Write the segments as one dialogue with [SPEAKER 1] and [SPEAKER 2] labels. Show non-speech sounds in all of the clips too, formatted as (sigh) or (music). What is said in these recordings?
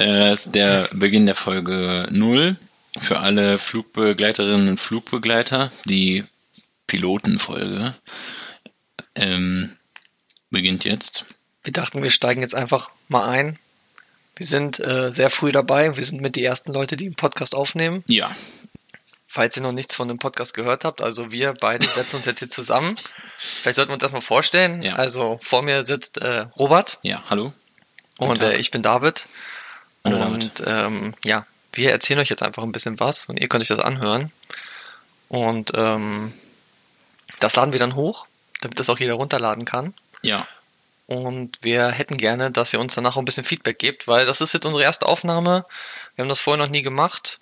[SPEAKER 1] Äh, ist der Beginn der Folge 0 für alle Flugbegleiterinnen und Flugbegleiter. Die Pilotenfolge ähm, beginnt jetzt.
[SPEAKER 2] Wir dachten, wir steigen jetzt einfach mal ein. Wir sind äh, sehr früh dabei. Wir sind mit die ersten Leute, die einen Podcast aufnehmen.
[SPEAKER 1] Ja,
[SPEAKER 2] Falls ihr noch nichts von dem Podcast gehört habt, also wir beide setzen uns jetzt hier zusammen. Vielleicht sollten wir uns erstmal vorstellen.
[SPEAKER 1] Ja.
[SPEAKER 2] Also vor mir sitzt äh, Robert
[SPEAKER 1] ja, hallo.
[SPEAKER 2] und äh, ich bin David. Und ähm, ja, wir erzählen euch jetzt einfach ein bisschen was und ihr könnt euch das anhören. Und ähm, das laden wir dann hoch, damit das auch jeder runterladen kann.
[SPEAKER 1] Ja,
[SPEAKER 2] Und wir hätten gerne, dass ihr uns danach auch ein bisschen Feedback gebt, weil das ist jetzt unsere erste Aufnahme. Wir haben das vorher noch nie gemacht.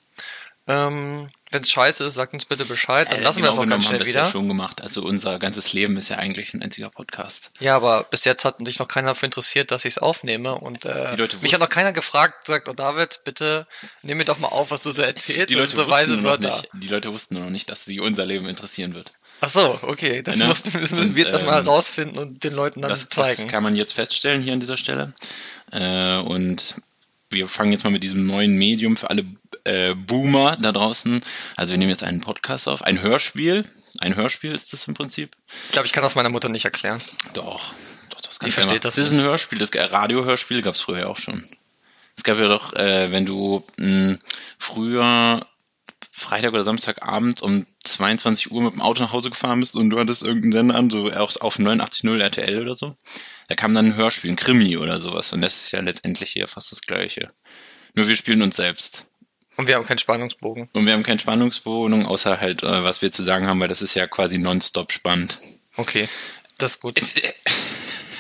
[SPEAKER 2] Ähm, Wenn es scheiße ist, sagt uns bitte Bescheid, dann
[SPEAKER 1] Äh,
[SPEAKER 2] lassen wir das
[SPEAKER 1] genau
[SPEAKER 2] auch ganz schnell
[SPEAKER 1] haben wir es
[SPEAKER 2] wieder.
[SPEAKER 1] ja schon gemacht. Also unser ganzes Leben ist ja eigentlich ein einziger Podcast.
[SPEAKER 2] Ja, aber bis jetzt hat sich noch keiner dafür interessiert, dass ich es aufnehme. Und äh, mich hat noch keiner gefragt, sagt, oh David, bitte nimm mir doch mal auf, was du so erzählst.
[SPEAKER 1] Die
[SPEAKER 2] und
[SPEAKER 1] Leute,
[SPEAKER 2] so
[SPEAKER 1] wussten
[SPEAKER 2] weise
[SPEAKER 1] nur noch
[SPEAKER 2] Wörter.
[SPEAKER 1] nicht, die Leute wussten nur noch nicht, dass sie unser Leben interessieren wird.
[SPEAKER 2] Ach so, okay. Das,
[SPEAKER 1] Ne?
[SPEAKER 2] mussten, das müssen
[SPEAKER 1] Und,
[SPEAKER 2] wir jetzt erstmal
[SPEAKER 1] ähm,
[SPEAKER 2] herausfinden und den Leuten dann
[SPEAKER 1] Das, das
[SPEAKER 2] zeigen.
[SPEAKER 1] kann man jetzt feststellen hier an dieser Stelle. Äh, und wir fangen jetzt mal mit diesem neuen Medium für alle äh, Boomer da draußen. Also wir nehmen jetzt einen Podcast auf, ein Hörspiel. Ein Hörspiel ist das im Prinzip.
[SPEAKER 2] Ich glaube, ich kann das meiner Mutter nicht erklären.
[SPEAKER 1] Doch, doch, das kann
[SPEAKER 2] Die
[SPEAKER 1] ich
[SPEAKER 2] versteht das
[SPEAKER 1] Das ist ein Hörspiel, das Radiohörspiel gab es früher auch schon. Es gab ja doch, äh, wenn du mh, früher Freitag oder Samstagabend um 22 Uhr mit dem Auto nach Hause gefahren bist und du hattest irgendeinen Sender an, so auch auf 89.0 RTL oder so. Da kam dann ein Hörspiel, ein Krimi oder sowas. Und das ist ja letztendlich hier fast das Gleiche. Nur wir spielen uns selbst.
[SPEAKER 2] Und wir haben keinen Spannungsbogen.
[SPEAKER 1] Und wir haben keinen Spannungsbogen, außer halt, äh, was wir zu sagen haben, weil das ist ja quasi nonstop spannend.
[SPEAKER 2] Okay, das ist gut.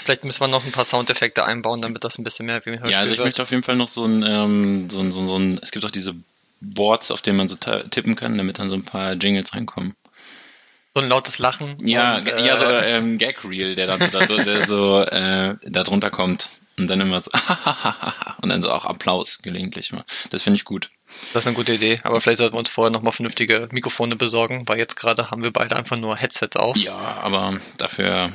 [SPEAKER 2] Vielleicht müssen wir noch ein paar Soundeffekte einbauen, damit das ein bisschen mehr wie ein Hörspiel
[SPEAKER 1] Ja, also ich
[SPEAKER 2] wird.
[SPEAKER 1] möchte auf jeden Fall noch so ein, ähm, so ein, so ein, so ein, es gibt auch diese Boards, auf denen man so tippen kann, damit dann so ein paar Jingles reinkommen.
[SPEAKER 2] So ein lautes Lachen.
[SPEAKER 1] Ja,
[SPEAKER 2] und,
[SPEAKER 1] ge- ja, so
[SPEAKER 2] äh,
[SPEAKER 1] ähm, Gag Reel, der dann so, da, der so äh, da drunter kommt und dann immer so (laughs) und dann so auch Applaus gelegentlich mal. Das finde ich gut.
[SPEAKER 2] Das ist eine gute Idee, aber vielleicht sollten wir uns vorher nochmal vernünftige Mikrofone besorgen, weil jetzt gerade haben wir beide einfach nur Headsets auf.
[SPEAKER 1] Ja, aber dafür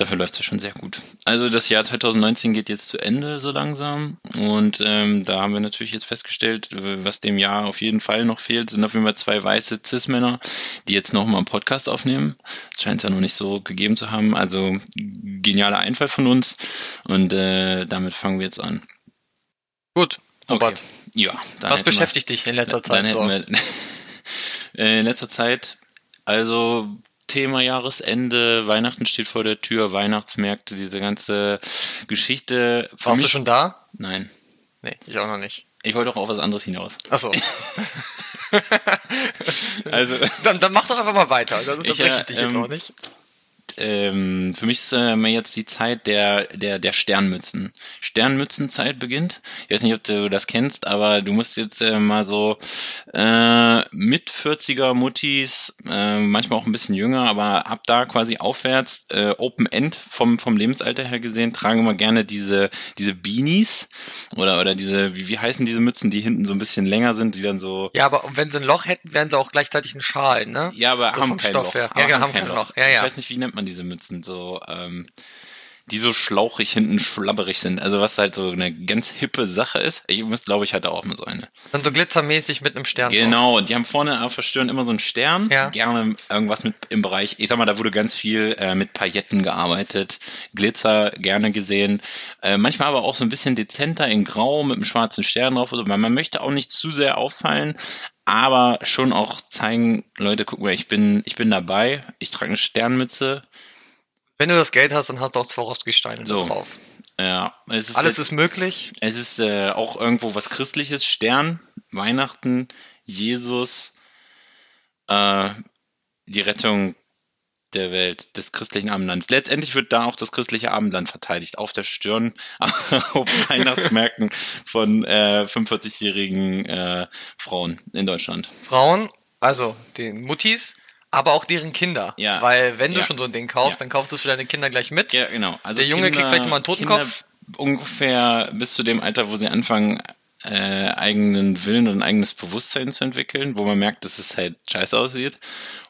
[SPEAKER 1] dafür läuft's ja schon sehr gut. Also das Jahr 2019 geht jetzt zu Ende so langsam und ähm, da haben wir natürlich jetzt festgestellt, was dem Jahr auf jeden Fall noch fehlt, sind auf jeden Fall zwei weiße Cis-Männer, die jetzt nochmal einen Podcast aufnehmen. Das scheint es ja noch nicht so gegeben zu haben. Also genialer Einfall von uns und äh, damit fangen wir jetzt an.
[SPEAKER 2] Gut, Robert,
[SPEAKER 1] Ja, dann
[SPEAKER 2] was
[SPEAKER 1] hätten wir-
[SPEAKER 2] beschäftigt dich in letzter Zeit so?
[SPEAKER 1] wir (laughs) äh, in letzter Zeit, also Thema Jahresende, Weihnachten steht vor der Tür, Weihnachtsmärkte, diese ganze Geschichte. Für
[SPEAKER 2] Warst du
[SPEAKER 1] mich-
[SPEAKER 2] schon da?
[SPEAKER 1] Nein.
[SPEAKER 2] Nee, ich auch noch nicht.
[SPEAKER 1] Ich wollte doch auf was anderes hinaus.
[SPEAKER 2] Achso. (laughs)
[SPEAKER 1] Also, (laughs)
[SPEAKER 2] dann, dann mach doch einfach mal weiter. Dann
[SPEAKER 1] Ich,
[SPEAKER 2] unterbreche
[SPEAKER 1] äh,
[SPEAKER 2] ich dich jetzt
[SPEAKER 1] ähm,
[SPEAKER 2] auch nicht.
[SPEAKER 1] Ähm, für mich ist äh, mal jetzt die Zeit der, der, der Sternmützen. Sternmützenzeit beginnt. Ich weiß nicht, ob du das kennst, aber du musst jetzt äh, mal so äh, mit 40er Muttis, äh, manchmal auch ein bisschen jünger, aber ab da quasi aufwärts, äh, Open End vom, vom Lebensalter her gesehen, tragen immer gerne diese, diese Beanies oder, oder diese, wie, wie heißen diese Mützen, die hinten so ein bisschen länger sind, die dann so
[SPEAKER 2] Ja, aber wenn sie ein Loch hätten, wären sie auch gleichzeitig ein Schal, ne?
[SPEAKER 1] Ja, aber
[SPEAKER 2] So
[SPEAKER 1] haben kein
[SPEAKER 2] Stoff
[SPEAKER 1] Loch.
[SPEAKER 2] her.
[SPEAKER 1] Aber
[SPEAKER 2] Ja, genau, haben kein Loch. Ja, ja.
[SPEAKER 1] Ich weiß nicht, wie nennt man diese Mützen? So, ähm, die so schlauchig hinten schlabberig sind. Also was halt so eine ganz hippe Sache ist. Ich muss, glaube ich, hatte auch mal so eine.
[SPEAKER 2] Dann so glitzermäßig mit einem Stern. drauf.
[SPEAKER 1] Genau, und die haben vorne auf der Stirn immer so einen Stern.
[SPEAKER 2] Ja.
[SPEAKER 1] Gerne irgendwas mit im Bereich, ich sag mal, da wurde ganz viel äh, mit Pailletten gearbeitet, Glitzer gerne gesehen. Äh, manchmal aber auch so ein bisschen dezenter in Grau mit einem schwarzen Stern drauf. Also, weil man möchte auch nicht zu sehr auffallen, aber schon auch zeigen, Leute, guck mal, ich bin, ich bin dabei, ich trage eine Sternmütze.
[SPEAKER 2] Wenn du das Geld hast, dann hast du auch Swarovski-Steine
[SPEAKER 1] So.
[SPEAKER 2] drauf.
[SPEAKER 1] Ja, es ist
[SPEAKER 2] Alles ist möglich.
[SPEAKER 1] Es ist äh, auch irgendwo was Christliches. Stern, Weihnachten, Jesus, äh, die Rettung der Welt, des christlichen Abendlands. Letztendlich wird da auch das christliche Abendland verteidigt, auf der Stirn, (laughs) auf Weihnachtsmärkten von äh, 45-jährigen äh, Frauen in Deutschland.
[SPEAKER 2] Frauen, also den Muttis, aber auch deren Kinder.
[SPEAKER 1] Ja.
[SPEAKER 2] Weil wenn du
[SPEAKER 1] Ja.
[SPEAKER 2] schon so ein Ding kaufst,
[SPEAKER 1] Ja.
[SPEAKER 2] dann kaufst du es für deine Kinder gleich mit.
[SPEAKER 1] Ja, genau. Also
[SPEAKER 2] Der Junge kriegt vielleicht mal einen Totenkopf.
[SPEAKER 1] Kinder ungefähr bis zu dem Alter, wo sie anfangen, äh, eigenen Willen und ein eigenes Bewusstsein zu entwickeln, wo man merkt, dass es halt scheiße aussieht.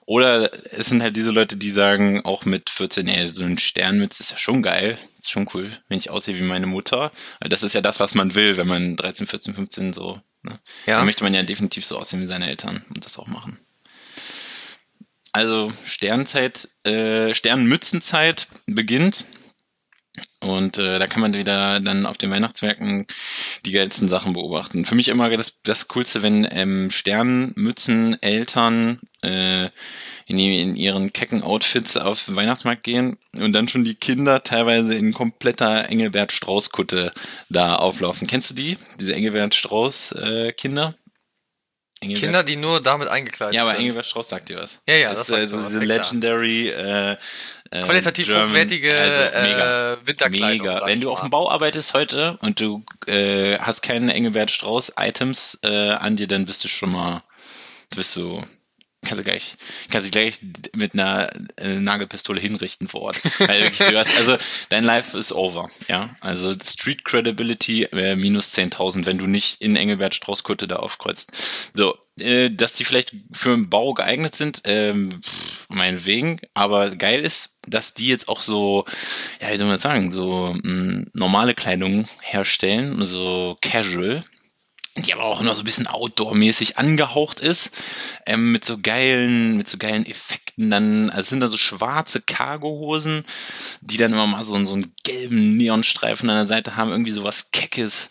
[SPEAKER 1] Oder es sind halt diese Leute, die sagen, auch mit 14, ey, so ein Sternmütze ist ja schon geil, ist schon cool, wenn ich aussehe wie meine Mutter. Weil das ist ja das, was man will, wenn man 13, 14, 15 so, ne?
[SPEAKER 2] Ja.
[SPEAKER 1] Dann möchte man ja definitiv so aussehen wie seine Eltern und das auch machen. Also Sternzeit, äh, Sternmützenzeit beginnt. Und äh, da kann man wieder dann auf den Weihnachtsmärkten die geilsten Sachen beobachten. Für mich immer das, das Coolste, wenn ähm, Sternmützen Eltern äh, in, in ihren kecken Outfits auf den Weihnachtsmarkt gehen und dann schon die Kinder teilweise in kompletter Engelbert Strauß-Kutte da auflaufen. Kennst du die? Diese Engelbert Strauß-Kinder?
[SPEAKER 2] Kinder, die nur damit eingekleidet
[SPEAKER 1] Ja, aber
[SPEAKER 2] sind.
[SPEAKER 1] Engelbert Strauß sagt dir was.
[SPEAKER 2] Ja, ja,
[SPEAKER 1] das,
[SPEAKER 2] das
[SPEAKER 1] ist äh, so diese legendary äh, äh,
[SPEAKER 2] Qualitativ
[SPEAKER 1] German-
[SPEAKER 2] hochwertige
[SPEAKER 1] also mega.
[SPEAKER 2] äh, Winterkleidung.
[SPEAKER 1] Mega. Wenn du auf dem Bau arbeitest heute und du äh, hast keine Engelbert Strauß Items äh, an dir, dann bist du schon mal, bist du, kannst du gleich, kannst du gleich mit einer äh, Nagelpistole hinrichten vor Ort. (laughs) Weil wirklich, du hast, also dein Life ist over, ja. Also Street Credibility äh, minus 10.000, wenn du nicht in Engelbert Strauß Kutte da aufkreuzt. So, äh, dass die vielleicht für den Bau geeignet sind, ähm, meinetwegen, aber geil ist, dass die jetzt auch so, ja, wie soll man das sagen, so mh, normale Kleidung herstellen, so casual, die aber auch immer so ein bisschen outdoor-mäßig angehaucht ist, ähm, mit so geilen, mit so geilen Effekten dann, also es sind da so schwarze Cargohosen, die dann immer mal so, so einen gelben Neonstreifen an der Seite haben, irgendwie sowas Keckes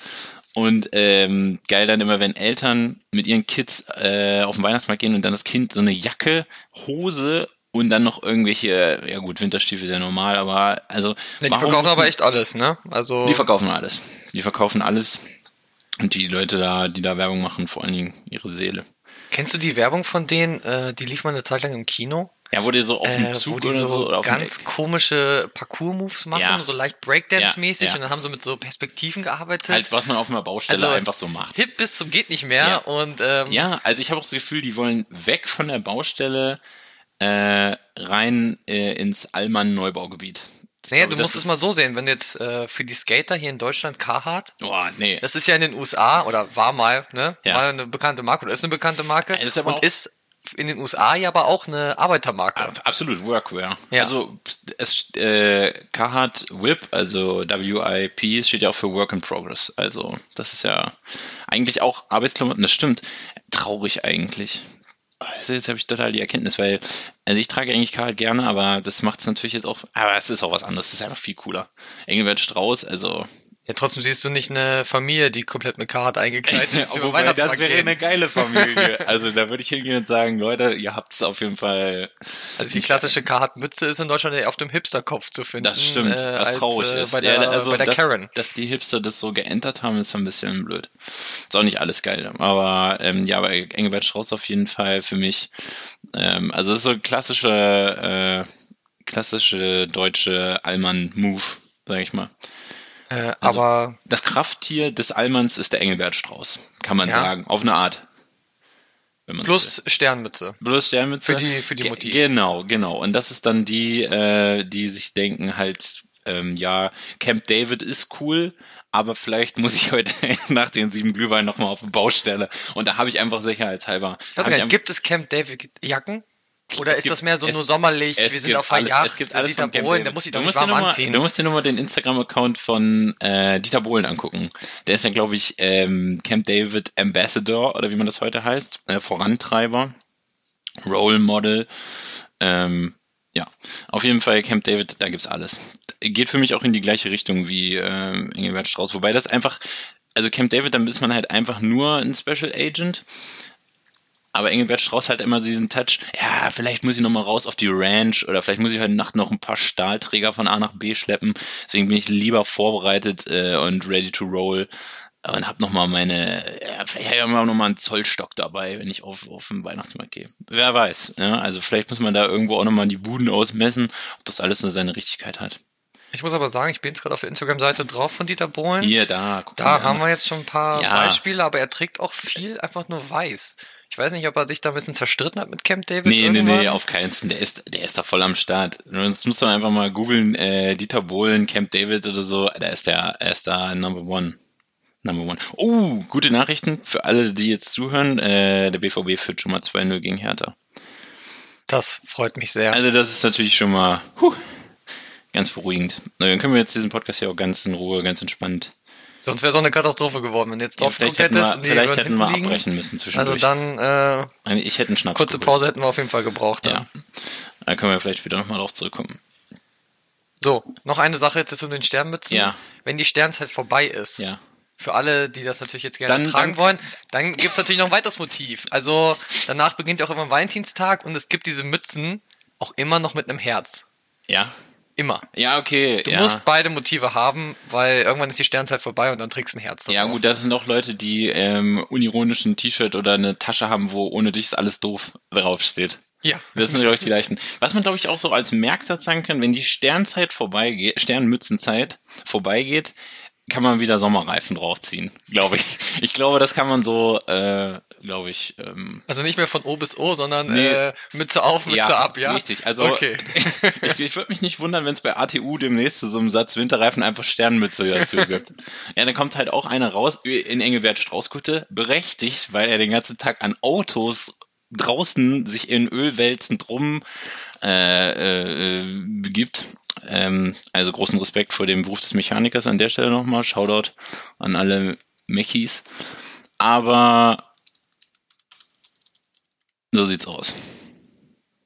[SPEAKER 1] und ähm, geil dann immer, wenn Eltern mit ihren Kids äh, auf den Weihnachtsmarkt gehen und dann das Kind so eine Jacke, Hose und dann noch irgendwelche, ja gut, Winterstiefel ist ja normal, aber also
[SPEAKER 2] Ja, die verkaufen aber echt alles, ne? Also
[SPEAKER 1] die verkaufen alles. Die verkaufen alles. Und die Leute da, die da Werbung machen, vor allen Dingen ihre Seele.
[SPEAKER 2] kennst du die Werbung von denen? Äh, die lief mal eine Zeit lang im Kino.
[SPEAKER 1] Ja, wo die so auf dem
[SPEAKER 2] Äh,
[SPEAKER 1] Zug oder
[SPEAKER 2] so,
[SPEAKER 1] oder auf dem
[SPEAKER 2] ganz komische Parcours-Moves machen,
[SPEAKER 1] Ja.
[SPEAKER 2] so leicht Breakdance-mäßig
[SPEAKER 1] Ja, ja.
[SPEAKER 2] und dann haben sie mit so Perspektiven gearbeitet.
[SPEAKER 1] halt, was man auf einer Baustelle
[SPEAKER 2] Also,
[SPEAKER 1] einfach so macht.
[SPEAKER 2] Hip bis zum geht nicht mehr
[SPEAKER 1] Ja.
[SPEAKER 2] und ähm,
[SPEAKER 1] Ja, also ich habe auch das Gefühl, die wollen weg von der Baustelle äh, rein äh, ins Allmann-Neubaugebiet.
[SPEAKER 2] Naja,
[SPEAKER 1] glaube,
[SPEAKER 2] du musst es mal so sehen, wenn du jetzt äh, für die Skater hier in Deutschland Carhartt,
[SPEAKER 1] Boah, nee.
[SPEAKER 2] das ist ja in den USA oder war mal, ne?
[SPEAKER 1] Ja.
[SPEAKER 2] Mal eine bekannte Marke oder ist eine bekannte Marke
[SPEAKER 1] Ja, ist aber
[SPEAKER 2] und ist in den USA ja aber auch eine Arbeitermarke.
[SPEAKER 1] Ab- Absolut, Workwear.
[SPEAKER 2] Ja.
[SPEAKER 1] Also es äh, Carhartt WIP, also WIP, steht ja auch für Work in Progress. Also das ist ja eigentlich auch Arbeitsklamotten, das stimmt. Traurig eigentlich. Also jetzt habe ich total die Erkenntnis, weil also ich trage eigentlich Carhartt gerne, aber das macht es natürlich jetzt auch, aber es ist auch was anderes, es ist einfach viel cooler. Engelbert Strauß, also
[SPEAKER 2] Ja, trotzdem siehst du nicht eine Familie, die komplett mit Carhartt eingekleidet (laughs) ist, über
[SPEAKER 1] Wobei, das wäre
[SPEAKER 2] gehen.
[SPEAKER 1] eine geile Familie. (laughs) Also da würde ich hingehen und sagen, Leute, ihr habt es auf jeden Fall.
[SPEAKER 2] Also die klassische Carhartt-Mütze ist in Deutschland ja auf dem Hipsterkopf zu finden.
[SPEAKER 1] Das stimmt,
[SPEAKER 2] äh,
[SPEAKER 1] was
[SPEAKER 2] als,
[SPEAKER 1] traurig
[SPEAKER 2] äh,
[SPEAKER 1] ist.
[SPEAKER 2] Bei der,
[SPEAKER 1] Ja, also
[SPEAKER 2] bei der
[SPEAKER 1] dass,
[SPEAKER 2] Karen.
[SPEAKER 1] Dass die Hipster das so geändert haben, ist ein bisschen blöd. Ist auch nicht alles geil. Aber ähm, ja, aber Engelbert Strauß auf jeden Fall für mich. Ähm, also es ist so ein klassische, äh, klassische deutsche Allmann-Move, sag ich mal.
[SPEAKER 2] Äh,
[SPEAKER 1] Also-
[SPEAKER 2] aber
[SPEAKER 1] Das Krafttier des Allmanns ist der Engelbert Strauß, kann man
[SPEAKER 2] Ja.
[SPEAKER 1] sagen. Auf eine Art. Man so will.
[SPEAKER 2] plus Sternmütze.
[SPEAKER 1] Sternmütze.
[SPEAKER 2] Für die- für die
[SPEAKER 1] Ge-
[SPEAKER 2] Mutti.
[SPEAKER 1] Genau, genau. Und das ist dann die, äh, die sich denken halt, ähm, ja, Camp David ist cool, aber vielleicht muss ich heute (laughs) nach den sieben Glühwein nochmal auf die Baustelle. Und da habe ich einfach sicherheitshalber.
[SPEAKER 2] Nicht, gibt es Camp David Jacken? Oder ist
[SPEAKER 1] gibt-
[SPEAKER 2] das mehr so
[SPEAKER 1] es-
[SPEAKER 2] nur sommerlich, wir sind auf
[SPEAKER 1] alles-
[SPEAKER 2] Yacht,
[SPEAKER 1] es gibt alles
[SPEAKER 2] Dieter Bohlen, der muss sich
[SPEAKER 1] Du
[SPEAKER 2] doch nicht
[SPEAKER 1] dir
[SPEAKER 2] warm
[SPEAKER 1] mal-
[SPEAKER 2] anziehen.
[SPEAKER 1] Du musst dir nur mal den Instagram-Account von äh, Dieter Bohlen angucken. Der ist ja, glaube ich, ähm, Camp David Ambassador oder wie man das heute heißt, äh, Vorantreiber, Role Model. Ähm, ja, auf jeden Fall Camp David, da gibt's alles. Geht für mich auch in die gleiche Richtung wie ähm, Engelbert Strauß, wobei das einfach, also Camp David, dann ist man halt einfach nur ein Special Agent. Aber Engelbert Strauß hat immer so diesen Touch, ja, vielleicht muss ich noch mal raus auf die Ranch oder vielleicht muss ich heute Nacht noch ein paar Stahlträger von A nach B schleppen. Deswegen bin ich lieber vorbereitet äh, und ready to roll und habe noch mal meine, ja, vielleicht habe ich auch noch mal einen Zollstock dabei, wenn ich auf, auf den Weihnachtsmarkt gehe. Wer weiß. Ja? Also vielleicht muss man da irgendwo auch noch mal die Buden ausmessen, ob das alles so seine Richtigkeit hat.
[SPEAKER 2] Ich muss aber sagen, ich bin jetzt gerade auf der Instagram-Seite drauf von Dieter Bohlen.
[SPEAKER 1] Hier, da, guck
[SPEAKER 2] Da haben
[SPEAKER 1] an.
[SPEAKER 2] wir jetzt schon ein paar
[SPEAKER 1] Ja.
[SPEAKER 2] Beispiele, aber er trägt auch viel einfach nur weiß. Ich weiß nicht, ob er sich da ein bisschen zerstritten hat mit Camp David.
[SPEAKER 1] Nee, nee,
[SPEAKER 2] irgendwann.
[SPEAKER 1] nee, auf keinen Fall. Der ist, der ist da voll am Start. Sonst muss man einfach mal googeln, äh, Dieter Bohlen, Camp David oder so. Da ist der, er ist da Number One. Number one. Oh, gute Nachrichten für alle, die jetzt zuhören. Äh, der BVB führt schon mal 2-0 gegen Hertha.
[SPEAKER 2] Das freut mich sehr.
[SPEAKER 1] Also das ist natürlich schon mal huh, ganz beruhigend. Na, Dann können wir jetzt diesen Podcast hier auch ganz in Ruhe, ganz entspannt.
[SPEAKER 2] Sonst wäre es auch eine Katastrophe geworden, wenn jetzt
[SPEAKER 1] Ja,
[SPEAKER 2] drauf
[SPEAKER 1] vielleicht
[SPEAKER 2] geguckt
[SPEAKER 1] hätten
[SPEAKER 2] hättest.
[SPEAKER 1] wir, vielleicht hätten wir
[SPEAKER 2] liegen.
[SPEAKER 1] abbrechen müssen
[SPEAKER 2] Also
[SPEAKER 1] zwischendurch.
[SPEAKER 2] dann, äh,
[SPEAKER 1] Also ich hätte einen Schnaps
[SPEAKER 2] kurze
[SPEAKER 1] geholt.
[SPEAKER 2] Pause hätten wir auf jeden Fall gebraucht.
[SPEAKER 1] Ja. Da können wir vielleicht später nochmal drauf zurückkommen.
[SPEAKER 2] So, noch eine Sache jetzt ist um den Sternmützen.
[SPEAKER 1] Ja.
[SPEAKER 2] Wenn die Sternzeit vorbei ist,
[SPEAKER 1] Ja.
[SPEAKER 2] für alle, die das natürlich jetzt gerne
[SPEAKER 1] Dann-
[SPEAKER 2] tragen
[SPEAKER 1] dann-
[SPEAKER 2] wollen, dann gibt's natürlich noch ein weiteres Motiv. Also danach beginnt ja auch immer Valentinstag und es gibt diese Mützen auch immer noch mit einem Herz.
[SPEAKER 1] Ja.
[SPEAKER 2] Immer.
[SPEAKER 1] Ja, okay.
[SPEAKER 2] Du
[SPEAKER 1] ja.
[SPEAKER 2] musst beide Motive haben, weil irgendwann ist die Sternzeit vorbei und dann trägst du ein Herz.
[SPEAKER 1] Ja
[SPEAKER 2] drauf.
[SPEAKER 1] gut, das sind auch Leute, die ähm, unironisch ein T-Shirt oder eine Tasche haben, wo ohne dich ist alles doof draufsteht.
[SPEAKER 2] Ja.
[SPEAKER 1] Das sind glaube ich die leichten. Was man glaube ich auch so als Merksatz sagen kann, wenn die Sternzeit vorbeigeht, Sternmützenzeit vorbeigeht, kann man wieder Sommerreifen draufziehen, glaube ich. Ich glaube, das kann man so, äh, glaube ich, ähm,
[SPEAKER 2] Also nicht mehr von O bis O, sondern
[SPEAKER 1] Nee.
[SPEAKER 2] äh, Mütze auf, Mütze ab, ja?
[SPEAKER 1] Richtig, also
[SPEAKER 2] Okay. (laughs)
[SPEAKER 1] ich, ich würde mich nicht wundern, wenn es bei ATU demnächst zu so einem Satz Winterreifen einfach Sternmütze dazu gibt. (laughs) ja, dann kommt halt auch einer raus in Engelbert Straußkutte, berechtigt, weil er den ganzen Tag an Autos draußen sich in Ölwälzen drum äh, äh, begibt. Ähm, also großen Respekt vor dem Beruf des Mechanikers an der Stelle nochmal. Shoutout an alle Mechis. Aber so sieht's aus.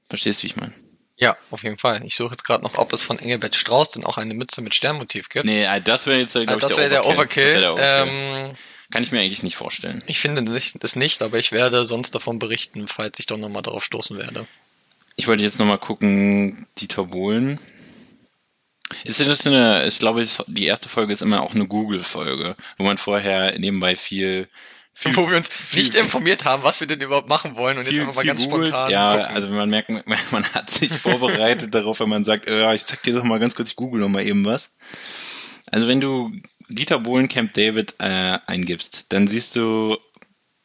[SPEAKER 1] Verstehst du, wie ich meine?
[SPEAKER 2] Ja, auf jeden Fall. Ich suche jetzt gerade noch, ob es von Engelbert Strauß denn auch eine Mütze mit Sternmotiv gibt.
[SPEAKER 1] Nee, äh, das wäre jetzt, glaube
[SPEAKER 2] Ah,
[SPEAKER 1] ich,
[SPEAKER 2] das wäre der Overkill.
[SPEAKER 1] Das wär der Overkill.
[SPEAKER 2] Ähm,
[SPEAKER 1] Kann ich mir eigentlich nicht vorstellen.
[SPEAKER 2] ich finde es nicht, aber ich werde sonst davon berichten, falls ich doch nochmal darauf stoßen werde.
[SPEAKER 1] Ich wollte jetzt nochmal gucken, Dieter Bohlen. Ist das eine, ich glaube, es- die erste Folge ist immer auch eine Google-Folge, wo man vorher nebenbei viel, viel
[SPEAKER 2] Wo wir uns nicht informiert haben, was wir denn überhaupt machen wollen und jetzt
[SPEAKER 1] viel,
[SPEAKER 2] einfach mal
[SPEAKER 1] viel
[SPEAKER 2] ganz
[SPEAKER 1] googelt.
[SPEAKER 2] spontan
[SPEAKER 1] Ja,
[SPEAKER 2] gucken.
[SPEAKER 1] also man merkt, (laughs) man hat sich vorbereitet (laughs) darauf, wenn man sagt, äh, ich zeig dir doch mal ganz kurz, ich google noch mal eben was. Also wenn du Dieter Bohlen Camp David äh, eingibst, dann siehst du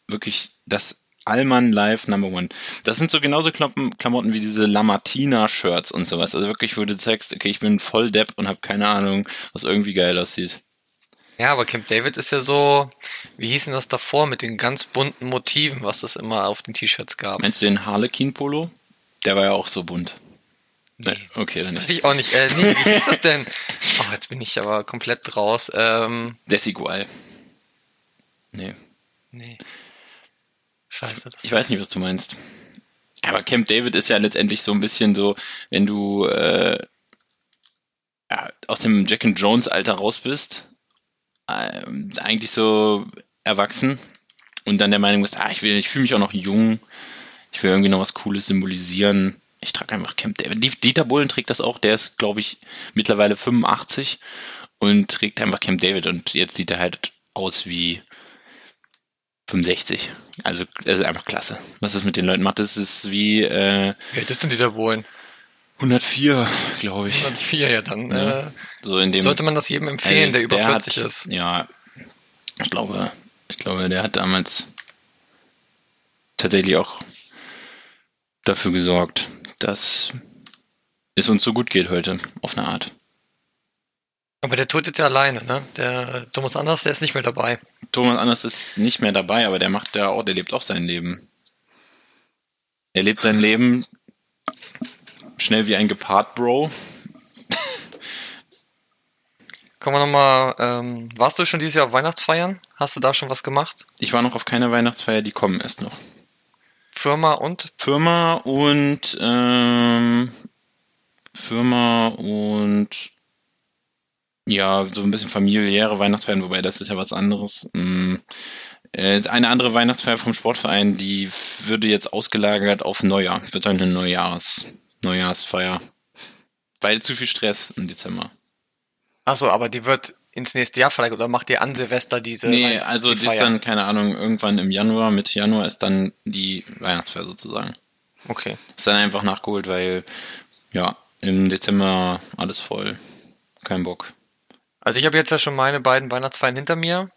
[SPEAKER 1] wirklich das Allmann Live Number One. Das sind so genauso Klamotten, wie diese Lamartina-Shirts und sowas. Also wirklich, wo du zeigst, okay, ich bin voll Depp und habe keine Ahnung, was irgendwie geil aussieht.
[SPEAKER 2] Ja, aber Camp David ist ja so, wie hieß denn das davor mit den ganz bunten Motiven, was es immer auf den T-Shirts gab?
[SPEAKER 1] Meinst du den Harlequin-Polo? Der war ja auch so bunt.
[SPEAKER 2] Nee.
[SPEAKER 1] Okay, dann
[SPEAKER 2] Weiß
[SPEAKER 1] nicht.
[SPEAKER 2] ich auch nicht. Äh, nee, wie hieß das denn? Oh, jetzt bin ich aber komplett raus. Ähm,
[SPEAKER 1] Desigual. Nee.
[SPEAKER 2] nee. Scheiße. Das
[SPEAKER 1] Ich weiß nicht, was du meinst. Aber Camp David ist ja letztendlich so ein bisschen so, wenn du äh, ja, aus dem Jack and Jones Alter raus bist, äh, eigentlich so erwachsen und dann der Meinung bist, ah, ich will, ich fühle mich auch noch jung, ich will irgendwie noch was Cooles symbolisieren. Ich trage einfach Camp David. Die- Dieter Bohlen trägt das auch, der ist, glaube ich, mittlerweile 85 und trägt einfach Camp David und jetzt sieht er halt aus wie 65. Also, das ist einfach klasse. Was das mit den Leuten macht, das ist wie äh,
[SPEAKER 2] Wie alt ist denn Dieter Bohlen?
[SPEAKER 1] 104, glaube ich.
[SPEAKER 2] 104, ja, dann
[SPEAKER 1] Ja.
[SPEAKER 2] äh,
[SPEAKER 1] So in dem.
[SPEAKER 2] sollte man das jedem empfehlen,
[SPEAKER 1] Also,
[SPEAKER 2] der über 40
[SPEAKER 1] hat,
[SPEAKER 2] ist.
[SPEAKER 1] Ja, ich glaube, ich glaube, der hat damals tatsächlich auch dafür gesorgt, dass es uns so gut geht heute, auf eine Art.
[SPEAKER 2] Aber der tut jetzt ja alleine, ne? Der Thomas Anders, der ist nicht mehr dabei.
[SPEAKER 1] Thomas Anders ist nicht mehr dabei, aber der macht ja auch, der lebt auch sein Leben. Er lebt sein Leben schnell wie ein gepaart Bro. (laughs)
[SPEAKER 2] Kommen wir nochmal, ähm, warst du schon dieses Jahr auf Weihnachtsfeiern? Hast du da schon was gemacht?
[SPEAKER 1] Ich war noch auf keiner Weihnachtsfeier, die kommen erst noch.
[SPEAKER 2] Firma und?
[SPEAKER 1] Firma und ähm, Firma und ja, so ein bisschen familiäre Weihnachtsfeiern, wobei das ist ja was anderes. Mm, äh, Eine andere Weihnachtsfeier vom Sportverein, die würde jetzt ausgelagert auf Neujahr. Wird dann eine Neujahrs, Neujahrsfeier. Weil zu viel Stress im Dezember.
[SPEAKER 2] Achso, aber die wird ins nächste Jahr verlegt oder macht ihr an Silvester diese
[SPEAKER 1] Nee,
[SPEAKER 2] Weihn-
[SPEAKER 1] also
[SPEAKER 2] die
[SPEAKER 1] die ist dann, keine Ahnung, irgendwann im Januar, Mitte Januar ist dann die Weihnachtsfeier sozusagen.
[SPEAKER 2] Okay.
[SPEAKER 1] Ist dann einfach nachgeholt, weil ja, im Dezember alles voll. Kein Bock.
[SPEAKER 2] Also ich habe jetzt ja schon meine beiden Weihnachtsfeiern hinter mir.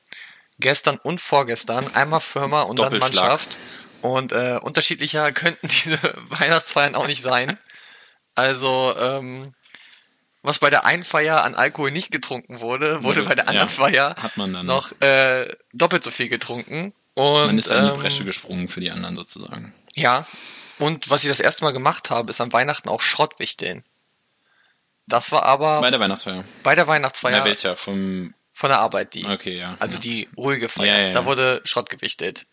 [SPEAKER 2] Gestern und vorgestern. Einmal Firma und dann. Mannschaft. Und äh, unterschiedlicher (laughs) könnten diese Weihnachtsfeiern auch nicht sein. Also, ähm, was bei der einen Feier an Alkohol nicht getrunken wurde, wurde bei der anderen
[SPEAKER 1] Ja,
[SPEAKER 2] Feier
[SPEAKER 1] hat man dann
[SPEAKER 2] noch äh, doppelt so viel getrunken. Und,
[SPEAKER 1] Man ist dann in die
[SPEAKER 2] ähm,
[SPEAKER 1] Bresche gesprungen für die anderen sozusagen.
[SPEAKER 2] Ja. Und was ich das erste Mal gemacht habe, ist an Weihnachten auch Schrottwichteln. Das war aber
[SPEAKER 1] Bei der Weihnachtsfeier.
[SPEAKER 2] bei der Weihnachtsfeier
[SPEAKER 1] Bei welcher? Vom.
[SPEAKER 2] von der Arbeit, die.
[SPEAKER 1] Okay, ja.
[SPEAKER 2] Also
[SPEAKER 1] ja.
[SPEAKER 2] die ruhige Feier.
[SPEAKER 1] Ja, ja.
[SPEAKER 2] Da wurde Schrott gewichtet.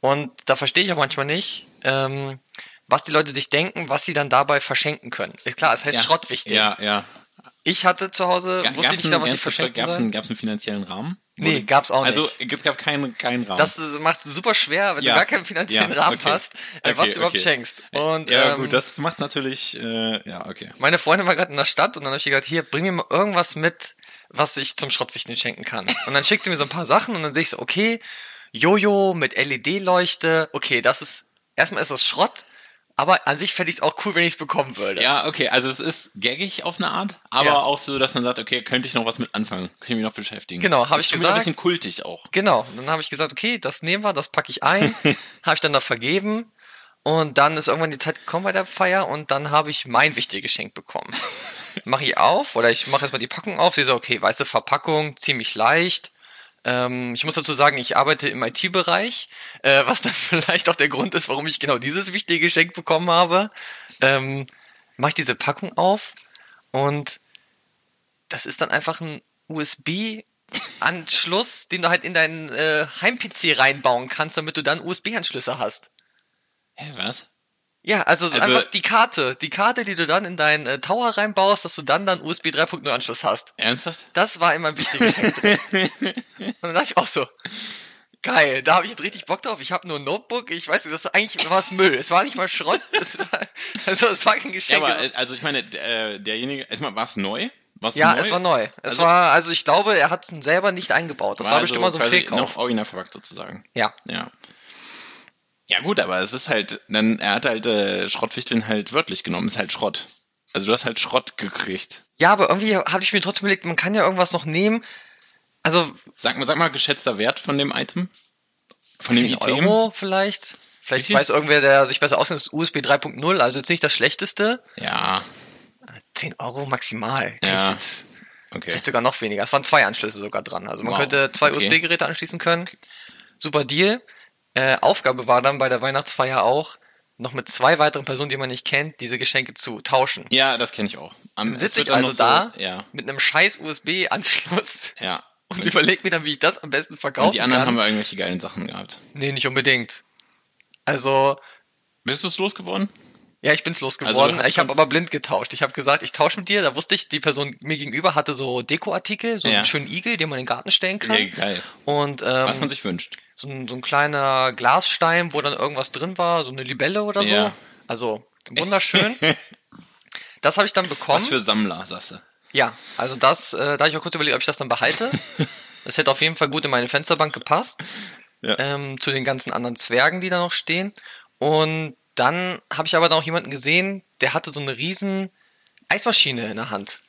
[SPEAKER 2] Und da verstehe ich auch manchmal nicht, ähm, was die Leute sich denken, was sie dann dabei verschenken können. Ist klar, es heißt
[SPEAKER 1] ja.
[SPEAKER 2] Schrottwichteln.
[SPEAKER 1] Ja, ja.
[SPEAKER 2] Ich hatte zu Hause,
[SPEAKER 1] Ga-
[SPEAKER 2] wusste
[SPEAKER 1] gab's
[SPEAKER 2] nicht was ich verschenken soll.
[SPEAKER 1] einen, gab's einen finanziellen Rahmen?
[SPEAKER 2] Nee, gab's auch nicht.
[SPEAKER 1] Also es gab keinen keinen Rahmen.
[SPEAKER 2] Das macht es super schwer, wenn
[SPEAKER 1] Ja.
[SPEAKER 2] du gar keinen finanziellen
[SPEAKER 1] Ja,
[SPEAKER 2] Rahmen
[SPEAKER 1] okay.
[SPEAKER 2] hast, äh, was
[SPEAKER 1] Okay,
[SPEAKER 2] du überhaupt
[SPEAKER 1] okay.
[SPEAKER 2] schenkst. Und,
[SPEAKER 1] ja,
[SPEAKER 2] ähm,
[SPEAKER 1] gut, das macht natürlich, äh, ja, okay.
[SPEAKER 2] Meine Freundin war gerade in der Stadt und dann habe ich ihr gesagt, hier, bring mir mal irgendwas mit, was ich zum Schrottwichteln schenken kann. Und dann schickt sie mir so ein paar Sachen und dann sehe ich so, okay, Jojo mit LED-Leuchte, okay, das ist, erstmal ist das Schrott, aber an sich fände ich es auch cool, wenn ich es bekommen würde.
[SPEAKER 1] Ja, okay, also es ist gaggig auf eine Art, aber
[SPEAKER 2] Ja.
[SPEAKER 1] auch so, dass man sagt, okay, könnte ich noch was mit anfangen, könnte ich mich noch beschäftigen.
[SPEAKER 2] Genau, hab
[SPEAKER 1] Ist
[SPEAKER 2] ich gesagt.
[SPEAKER 1] ein bisschen kultig auch.
[SPEAKER 2] Genau, und dann habe ich gesagt, okay, das nehmen wir, das packe ich ein, (laughs) habe ich dann da vergeben und dann ist irgendwann die Zeit gekommen bei der Feier und dann habe ich mein wichtiges Geschenk bekommen. (laughs) mache ich auf oder ich mache erstmal die Packung auf, sehe so, okay, weiße Verpackung, ziemlich leicht. Ähm, ich muss dazu sagen, ich arbeite im IT-Bereich, äh, was dann (laughs) vielleicht auch der Grund ist, warum ich genau dieses wichtige Geschenk bekommen habe. Ähm, mache ich diese Packung auf und das ist dann einfach ein USB-Anschluss, (laughs) den du halt in deinen äh, Heim-PC reinbauen kannst, damit du dann USB-Anschlüsse hast.
[SPEAKER 1] Hä, was?
[SPEAKER 2] Ja, also,
[SPEAKER 1] Also-
[SPEAKER 2] einfach die Karte, die Karte, die du dann in deinen äh, Tower reinbaust, dass du dann dann USB 3.0 Anschluss hast.
[SPEAKER 1] Ernsthaft?
[SPEAKER 2] Das war immer ein wichtiges (laughs) Geschenk drin. Und dann dachte ich auch so, geil, da habe ich jetzt richtig Bock drauf. Ich habe nur ein Notebook, ich weiß nicht, das war eigentlich war es Müll. Es war nicht mal Schrott, (laughs) es war, also es war kein
[SPEAKER 1] Ja,
[SPEAKER 2] Geschenk.
[SPEAKER 1] aber äh, also ich meine, äh, derjenige, erstmal war es neu? War's
[SPEAKER 2] ja,
[SPEAKER 1] neu?
[SPEAKER 2] es war neu. Es
[SPEAKER 1] Also-
[SPEAKER 2] war, also ich glaube, er hat es selber nicht eingebaut. Das war, bestimmt mal so ein Fehlkauf.
[SPEAKER 1] Noch original verpackt sozusagen.
[SPEAKER 2] Ja.
[SPEAKER 1] Ja. Ja gut, aber es ist halt, dann, er hat halt äh, Schrottwichteln halt wörtlich genommen, ist halt Schrott. Also du hast halt Schrott gekriegt.
[SPEAKER 2] Ja, aber irgendwie habe ich mir trotzdem überlegt, man kann ja irgendwas noch nehmen. Also
[SPEAKER 1] Sag mal, sag mal, geschätzter Wert von dem Item? Von dem
[SPEAKER 2] 10
[SPEAKER 1] Item?
[SPEAKER 2] Euro vielleicht. Vielleicht weiß irgendwer, der sich besser auskennt, das ist USB 3.0, also jetzt nicht das schlechteste.
[SPEAKER 1] Ja,
[SPEAKER 2] 10 Euro maximal. Krieg
[SPEAKER 1] Ja. okay.
[SPEAKER 2] Vielleicht sogar noch weniger. Es waren zwei Anschlüsse sogar dran. Also man
[SPEAKER 1] Wow.
[SPEAKER 2] könnte zwei
[SPEAKER 1] Okay.
[SPEAKER 2] USB-Geräte anschließen können. Super Deal. Äh, Aufgabe war dann bei der Weihnachtsfeier auch, noch mit zwei weiteren Personen, die man nicht kennt, diese Geschenke zu tauschen.
[SPEAKER 1] Ja, das kenne ich auch. Am, es
[SPEAKER 2] Sitze ich
[SPEAKER 1] dann
[SPEAKER 2] also da
[SPEAKER 1] So, ja,
[SPEAKER 2] mit einem scheiß USB-Anschluss (laughs)
[SPEAKER 1] ja.
[SPEAKER 2] und überlege mir dann, wie ich das am besten verkaufen
[SPEAKER 1] Und die anderen
[SPEAKER 2] kann.
[SPEAKER 1] haben wir irgendwelche geilen Sachen gehabt.
[SPEAKER 2] nee, nicht unbedingt. Also,
[SPEAKER 1] Bist du es losgeworden?
[SPEAKER 2] ja, ich bin's
[SPEAKER 1] Also
[SPEAKER 2] losgeworden.
[SPEAKER 1] hast
[SPEAKER 2] ich habe aber blind getauscht. Ich habe gesagt, ich tausche mit dir. Da wusste ich, die Person mir gegenüber hatte so Dekoartikel, so
[SPEAKER 1] Ja.
[SPEAKER 2] einen schönen Igel, den man in den Garten stellen kann.
[SPEAKER 1] Ja, geil.
[SPEAKER 2] Und ähm,
[SPEAKER 1] Was man sich wünscht.
[SPEAKER 2] So ein, so ein kleiner Glasstein, wo dann irgendwas drin war, so eine Libelle oder so.
[SPEAKER 1] Ja.
[SPEAKER 2] Also wunderschön. (laughs) das habe ich dann bekommen.
[SPEAKER 1] Was für Sammler, sagst du?
[SPEAKER 2] ja, also das, äh, da habe ich auch kurz überlegt, ob ich das dann behalte. (laughs) Das hätte auf jeden Fall gut in meine Fensterbank gepasst.
[SPEAKER 1] Ja.
[SPEAKER 2] Ähm, zu den ganzen anderen Zwergen, die da noch stehen. Und dann habe ich aber noch jemanden gesehen, der hatte so eine riesen Eismaschine in der Hand.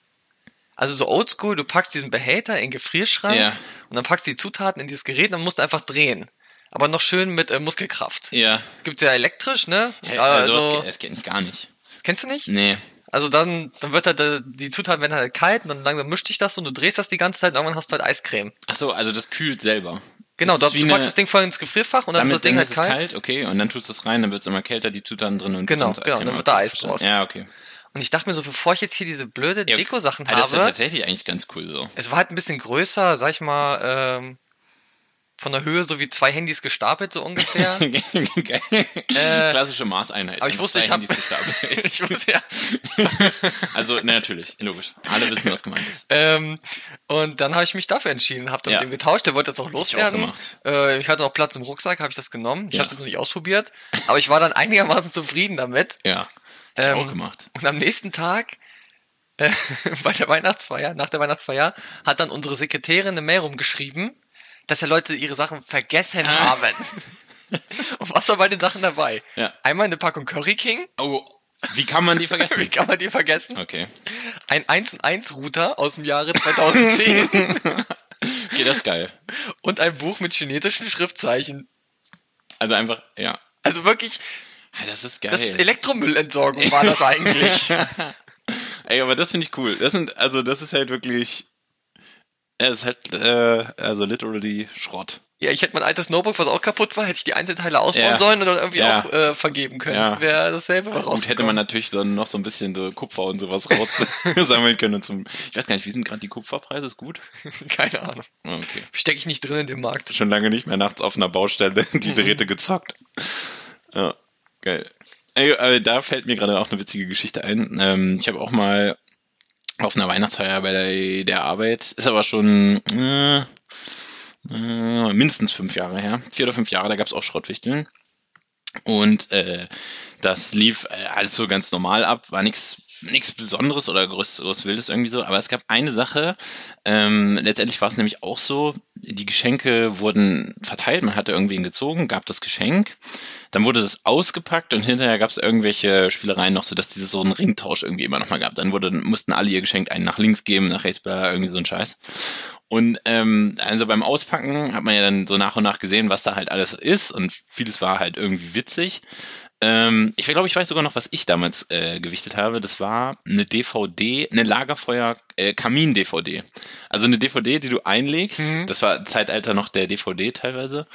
[SPEAKER 2] Also so oldschool, du packst diesen Behälter in den Gefrierschrank
[SPEAKER 1] Ja.
[SPEAKER 2] Und dann packst du die Zutaten in dieses Gerät und dann musst du einfach drehen. Aber noch schön mit äh, Muskelkraft.
[SPEAKER 1] Ja.
[SPEAKER 2] Gibt ja elektrisch, ne?
[SPEAKER 1] ja also,
[SPEAKER 2] also,
[SPEAKER 1] das, geht, das geht nicht gar nicht.
[SPEAKER 2] kennst du nicht?
[SPEAKER 1] Nee.
[SPEAKER 2] Also dann, dann wird halt äh, die Zutaten werden halt kalt und dann langsam mischt sich das und du drehst das die ganze Zeit und irgendwann hast du halt Eiscreme.
[SPEAKER 1] Ach so, also das kühlt selber.
[SPEAKER 2] Genau,
[SPEAKER 1] Das
[SPEAKER 2] du, du packst das Ding voll ins Gefrierfach und dann ist das Ding
[SPEAKER 1] dann
[SPEAKER 2] halt
[SPEAKER 1] ist es
[SPEAKER 2] kalt.
[SPEAKER 1] kalt, okay, und dann tust du es rein, dann wird es immer kälter, die Zutaten drin und
[SPEAKER 2] Genau,
[SPEAKER 1] dann ist
[SPEAKER 2] genau, dann wird da Eis draus.
[SPEAKER 1] Ja, okay.
[SPEAKER 2] Und ich dachte mir so, bevor ich jetzt hier diese blöde
[SPEAKER 1] Ja,
[SPEAKER 2] Deko-Sachen
[SPEAKER 1] Ah, Das ist ja
[SPEAKER 2] habe,
[SPEAKER 1] tatsächlich eigentlich ganz cool so.
[SPEAKER 2] es war halt ein bisschen größer, sag ich mal, ähm, von der Höhe so wie zwei Handys gestapelt, so ungefähr. (laughs)
[SPEAKER 1] Geil. Klassische Maßeinheit.
[SPEAKER 2] Äh, aber ich wusste, ich hab-
[SPEAKER 1] Handys gestapelt. (laughs)
[SPEAKER 2] ich wusste ja. (laughs)
[SPEAKER 1] Also, na, natürlich, logisch. Alle wissen, was gemeint ist.
[SPEAKER 2] Ähm, und dann habe ich mich dafür entschieden, habe dann
[SPEAKER 1] Ja.
[SPEAKER 2] mit dem getauscht, der wollte das auch loswerden.
[SPEAKER 1] gemacht.
[SPEAKER 2] Äh, ich hatte noch Platz im Rucksack, habe ich das genommen. Ich
[SPEAKER 1] Ja.
[SPEAKER 2] habe es noch nicht ausprobiert, aber ich war dann einigermaßen zufrieden damit.
[SPEAKER 1] Ja.
[SPEAKER 2] Ähm,
[SPEAKER 1] auch gemacht.
[SPEAKER 2] Und am nächsten Tag äh, (laughs) bei der Weihnachtsfeier, nach der Weihnachtsfeier, hat dann unsere Sekretärin eine Mail rumgeschrieben, dass ja Leute ihre Sachen vergessen
[SPEAKER 1] Ah.
[SPEAKER 2] haben. (laughs) Und was war bei den Sachen dabei?
[SPEAKER 1] Ja.
[SPEAKER 2] Einmal eine Packung Curry King.
[SPEAKER 1] Oh, wie kann man die (laughs)
[SPEAKER 2] Wie
[SPEAKER 1] vergessen?
[SPEAKER 2] kann man die vergessen?
[SPEAKER 1] Okay.
[SPEAKER 2] Ein 1 1 Router aus dem Jahre 2010
[SPEAKER 1] Okay, das ist geil.
[SPEAKER 2] und ein Buch mit chinesischen Schriftzeichen.
[SPEAKER 1] Also einfach, ja.
[SPEAKER 2] Also wirklich,
[SPEAKER 1] Das ist geil.
[SPEAKER 2] das ist Elektromüllentsorgung war das eigentlich. (laughs)
[SPEAKER 1] Ey, aber das finde ich cool. Das sind, also das ist halt wirklich, es ist halt, äh, also literally Schrott.
[SPEAKER 2] Ja, ich hätte mein altes Notebook, was auch kaputt war, hätte ich die Einzelteile ausbauen
[SPEAKER 1] Ja.
[SPEAKER 2] sollen und dann irgendwie
[SPEAKER 1] Ja.
[SPEAKER 2] auch äh, vergeben können.
[SPEAKER 1] Ja.
[SPEAKER 2] Wäre dasselbe
[SPEAKER 1] Gut,
[SPEAKER 2] rausgekommen.
[SPEAKER 1] hätte man natürlich dann noch so ein bisschen so Kupfer und sowas raussammeln (laughs) können. Und zum, ich weiß gar nicht, wie sind gerade die Kupferpreise? Ist gut? (laughs)
[SPEAKER 2] Keine Ahnung.
[SPEAKER 1] Okay.
[SPEAKER 2] Stecke ich nicht drin in dem Markt.
[SPEAKER 1] Schon lange nicht mehr nachts auf einer Baustelle die Geräte gezockt. Ja, geil. Ey, äh, da fällt mir gerade auch eine witzige Geschichte ein. Ähm, ich habe auch mal auf einer Weihnachtsfeier bei der, der Arbeit, ist aber schon äh, äh, mindestens fünf Jahre her, vier oder fünf Jahre, da gab es auch Schrottwichteln. Und äh, das lief äh, alles so ganz normal ab, war nichts nichts Besonderes oder groß, Wildes irgendwie so, aber es gab eine Sache, ähm, letztendlich war es nämlich auch so, die Geschenke wurden verteilt, man hatte irgendwen gezogen, gab das Geschenk, dann wurde das ausgepackt und hinterher gab es irgendwelche Spielereien noch, so dass dieses so einen Ringtausch irgendwie immer nochmal gab. Dann wurde, mussten alle ihr Geschenk einen nach links geben, nach rechts, irgendwie so ein Scheiß. Und ähm, also beim Auspacken hat man ja dann so nach und nach gesehen, was da halt alles ist und vieles war halt irgendwie witzig. Ähm, ich glaube, ich weiß sogar noch, was ich damals äh, gewichtet habe. Das war eine DVD, eine Lagerfeuer äh. Also eine DVD, die du einlegst.
[SPEAKER 2] Mhm.
[SPEAKER 1] Das war Zeitalter noch der DVD teilweise.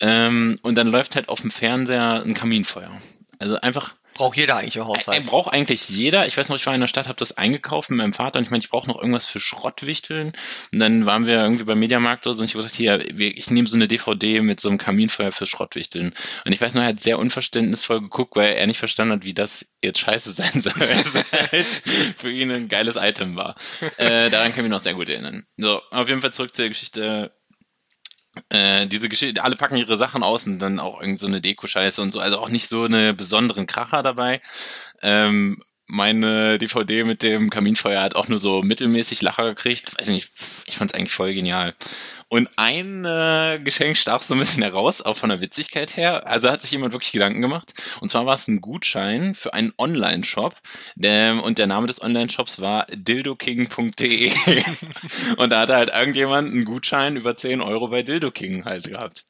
[SPEAKER 1] Ähm, und dann läuft halt auf dem Fernseher ein Kaminfeuer. Also einfach
[SPEAKER 2] Braucht jeder eigentlich im Haushalt.
[SPEAKER 1] braucht eigentlich jeder. Ich weiß noch, ich war in der Stadt, habe das eingekauft mit meinem Vater und ich meine, ich brauche noch irgendwas für Schrottwichteln. Und dann waren wir irgendwie beim Mediamarkt oder so und ich habe gesagt, hier, ich nehme so eine DVD mit so einem Kaminfeuer für Schrottwichteln. Und ich weiß noch, er hat sehr unverständnisvoll geguckt, weil er nicht verstanden hat, wie das jetzt scheiße sein (laughs) soll. weil es halt für ihn ein geiles Item war. Äh, daran kann ich mich noch sehr gut erinnern. So, auf jeden Fall zurück zur Geschichte äh, diese Geschichte, alle packen ihre Sachen aus und dann auch irgend so eine Deko-Scheiße und so, also auch nicht so eine besonderen Kracher dabei. Ähm, meine DVD mit dem Kaminfeuer hat auch nur so mittelmäßig Lacher gekriegt. Weiß nicht, ich fand es eigentlich voll genial. Und ein äh, Geschenk stach so ein bisschen heraus, auch von der Witzigkeit her. Also hat sich jemand wirklich Gedanken gemacht. Und zwar war es ein Gutschein für einen Online-Shop. Und der Name des Online-Shops war dildoking.de. (laughs) und da hatte halt irgendjemand einen Gutschein über 10 Euro bei Dildo King halt gehabt.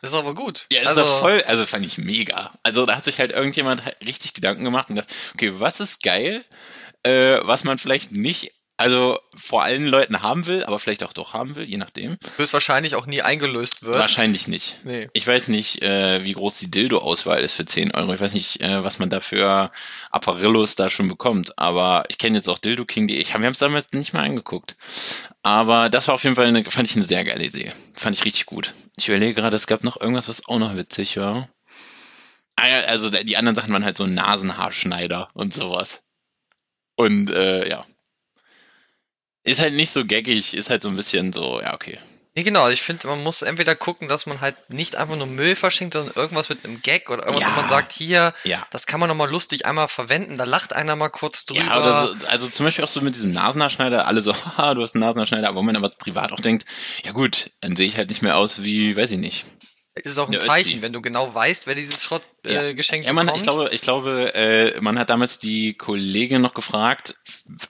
[SPEAKER 2] Das ist aber gut.
[SPEAKER 1] Ja, ist
[SPEAKER 2] also,
[SPEAKER 1] doch voll, also fand ich mega. Also da hat sich halt irgendjemand richtig Gedanken gemacht und gedacht, okay, was ist geil, äh, was man vielleicht nicht, also vor allen Leuten haben will, aber vielleicht auch doch haben will, je nachdem.
[SPEAKER 2] höchstwahrscheinlich auch nie eingelöst wird.
[SPEAKER 1] Wahrscheinlich nicht.
[SPEAKER 2] Nee.
[SPEAKER 1] Ich weiß nicht, äh, wie groß die Dildo-Auswahl ist für 10 Euro. Ich weiß nicht, äh, was man da für Apparillos da schon bekommt. Aber ich kenne jetzt auch Dildo King.de. Ich hab- Wir haben es damals nicht mal angeguckt. Aber das war auf jeden Fall eine, fand ich eine sehr geile Idee. Fand ich richtig gut. Ich überlege gerade, es gab noch irgendwas, was auch noch witzig war. Ah ja, also die anderen Sachen waren halt so Nasenhaarschneider und sowas. Und äh, ja. Ist halt nicht so gaggig, ist halt so ein bisschen so, ja, okay.
[SPEAKER 2] Nee, genau. Ich finde, man muss entweder gucken, dass man halt nicht einfach nur Müll verschenkt, sondern irgendwas mit einem Gag oder irgendwas,
[SPEAKER 1] Ja.
[SPEAKER 2] wo man sagt, hier,
[SPEAKER 1] Ja.
[SPEAKER 2] das kann man nochmal lustig einmal verwenden, da lacht einer mal kurz drüber.
[SPEAKER 1] Ja, oder so, also zum Beispiel auch so mit diesem Nasenhaarschneider, alle so, (laughs) haha, du hast einen Nasenhaarschneider, aber wo man aber privat auch denkt, ja gut, dann sehe ich halt nicht mehr aus wie, weiß ich nicht.
[SPEAKER 2] Es ist auch ein
[SPEAKER 1] Ja,
[SPEAKER 2] Zeichen,
[SPEAKER 1] Ötzi.
[SPEAKER 2] wenn du genau weißt, wer dieses Schrottgeschenk äh, Geschenk
[SPEAKER 1] ja, man,
[SPEAKER 2] bekommt.
[SPEAKER 1] ich glaube, ich glaube, äh, man hat damals die Kollegin noch gefragt,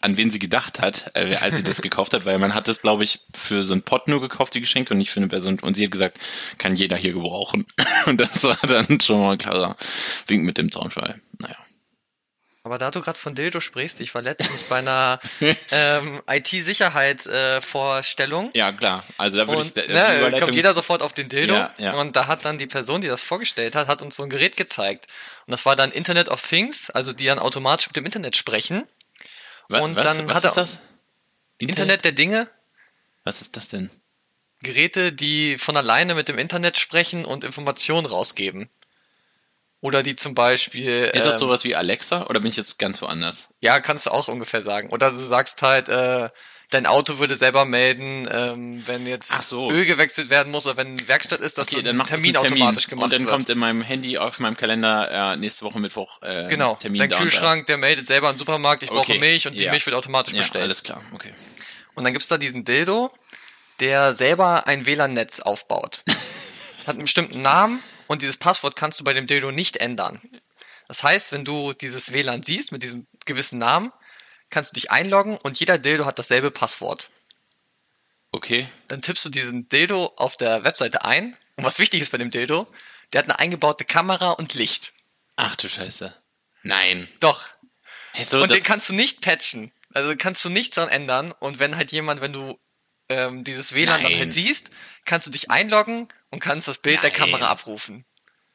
[SPEAKER 1] an wen sie gedacht hat, äh, als sie das (laughs) gekauft hat, weil man hat das, glaube ich, für so einen Pott nur gekauft, die Geschenke, und nicht für eine Person. Und sie hat gesagt, kann jeder hier gebrauchen. (laughs) Und das war dann schon mal ein klarer Wink mit dem Zaunschweil. Naja.
[SPEAKER 2] Aber da du gerade von Dildo sprichst, ich war letztens bei einer (laughs) ähm, IT-Sicherheit-Vorstellung.
[SPEAKER 1] Ja, klar. Also da würde ich, die
[SPEAKER 2] ne,
[SPEAKER 1] Überleitung-
[SPEAKER 2] kommt jeder sofort auf den Dildo.
[SPEAKER 1] Ja, ja.
[SPEAKER 2] Und da hat dann die Person, die das vorgestellt hat, hat uns so ein Gerät gezeigt. Und das war dann Internet of Things, also die dann automatisch mit dem Internet sprechen.
[SPEAKER 1] Wa-
[SPEAKER 2] und
[SPEAKER 1] was,
[SPEAKER 2] dann
[SPEAKER 1] was
[SPEAKER 2] hat
[SPEAKER 1] ist
[SPEAKER 2] er-
[SPEAKER 1] das?
[SPEAKER 2] Internet der Dinge,
[SPEAKER 1] Was ist das denn?
[SPEAKER 2] Geräte, die von alleine mit dem Internet sprechen und Informationen rausgeben. Oder die zum Beispiel.
[SPEAKER 1] Ist das
[SPEAKER 2] ähm,
[SPEAKER 1] sowas wie Alexa oder bin ich jetzt ganz woanders?
[SPEAKER 2] Ja, kannst du auch ungefähr sagen. Oder du sagst halt, äh, dein Auto würde selber melden, ähm, wenn jetzt
[SPEAKER 1] so.
[SPEAKER 2] Öl gewechselt werden muss oder wenn Werkstatt ist, dass
[SPEAKER 1] Okay, dann
[SPEAKER 2] ein Termin
[SPEAKER 1] Termin
[SPEAKER 2] automatisch gemacht
[SPEAKER 1] und dann
[SPEAKER 2] wird.
[SPEAKER 1] kommt in meinem Handy auf meinem Kalender äh, nächste Woche Mittwoch äh,
[SPEAKER 2] genau,
[SPEAKER 1] Termin
[SPEAKER 2] dein
[SPEAKER 1] da.
[SPEAKER 2] Kühlschrank, der meldet selber im Supermarkt, ich brauche
[SPEAKER 1] Okay,
[SPEAKER 2] Milch und die
[SPEAKER 1] ja.
[SPEAKER 2] Milch wird automatisch
[SPEAKER 1] Ja,
[SPEAKER 2] bestellt.
[SPEAKER 1] alles klar, okay.
[SPEAKER 2] Und dann gibt's da diesen Dildo, der selber ein WLAN-Netz aufbaut. (laughs) Hat einen bestimmten Namen und dieses Passwort kannst du bei dem Dildo nicht ändern. Das heißt, wenn du dieses WLAN siehst mit diesem gewissen Namen, kannst du dich einloggen und jeder Dildo hat dasselbe Passwort.
[SPEAKER 1] Okay.
[SPEAKER 2] Dann tippst du diesen Dildo auf der Webseite ein. Und was wichtig ist bei dem Dildo, der hat eine eingebaute Kamera und Licht.
[SPEAKER 1] Ach du Scheiße. Nein.
[SPEAKER 2] Doch.
[SPEAKER 1] Hey, so,
[SPEAKER 2] und den kannst du nicht patchen. Also kannst du nichts dran ändern. Und wenn halt jemand, wenn du ähm, dieses WLAN dann
[SPEAKER 1] Nein.
[SPEAKER 2] halt siehst, kannst du dich einloggen und kannst das Bild der
[SPEAKER 1] Nein.
[SPEAKER 2] Kamera abrufen.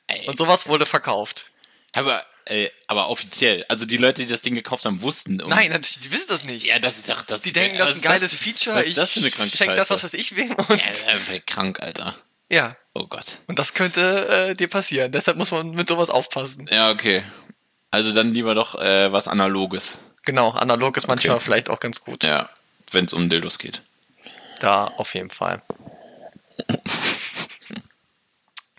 [SPEAKER 1] ey,
[SPEAKER 2] Und sowas wurde verkauft.
[SPEAKER 1] aber, äh, aber offiziell. Also die Leute, die das Ding gekauft haben, wussten. um-
[SPEAKER 2] Nein, natürlich, die wissen das nicht.
[SPEAKER 1] Ja, das ist doch das.
[SPEAKER 2] die denken, das ist ein geiles Feature.
[SPEAKER 1] Was
[SPEAKER 2] ich
[SPEAKER 1] ist das für eine kranke
[SPEAKER 2] schenk das, was weiß ich wem. Und,
[SPEAKER 1] Ja, das ist krank, Alter.
[SPEAKER 2] ja,
[SPEAKER 1] Oh Gott.
[SPEAKER 2] und das könnte äh, dir passieren. Deshalb muss man mit sowas aufpassen.
[SPEAKER 1] Ja, okay. Also dann lieber doch äh, was Analoges.
[SPEAKER 2] Genau, analog ist manchmal
[SPEAKER 1] Okay.
[SPEAKER 2] vielleicht auch ganz gut.
[SPEAKER 1] Ja, wenn es um Dildos geht.
[SPEAKER 2] Da auf jeden Fall. (laughs)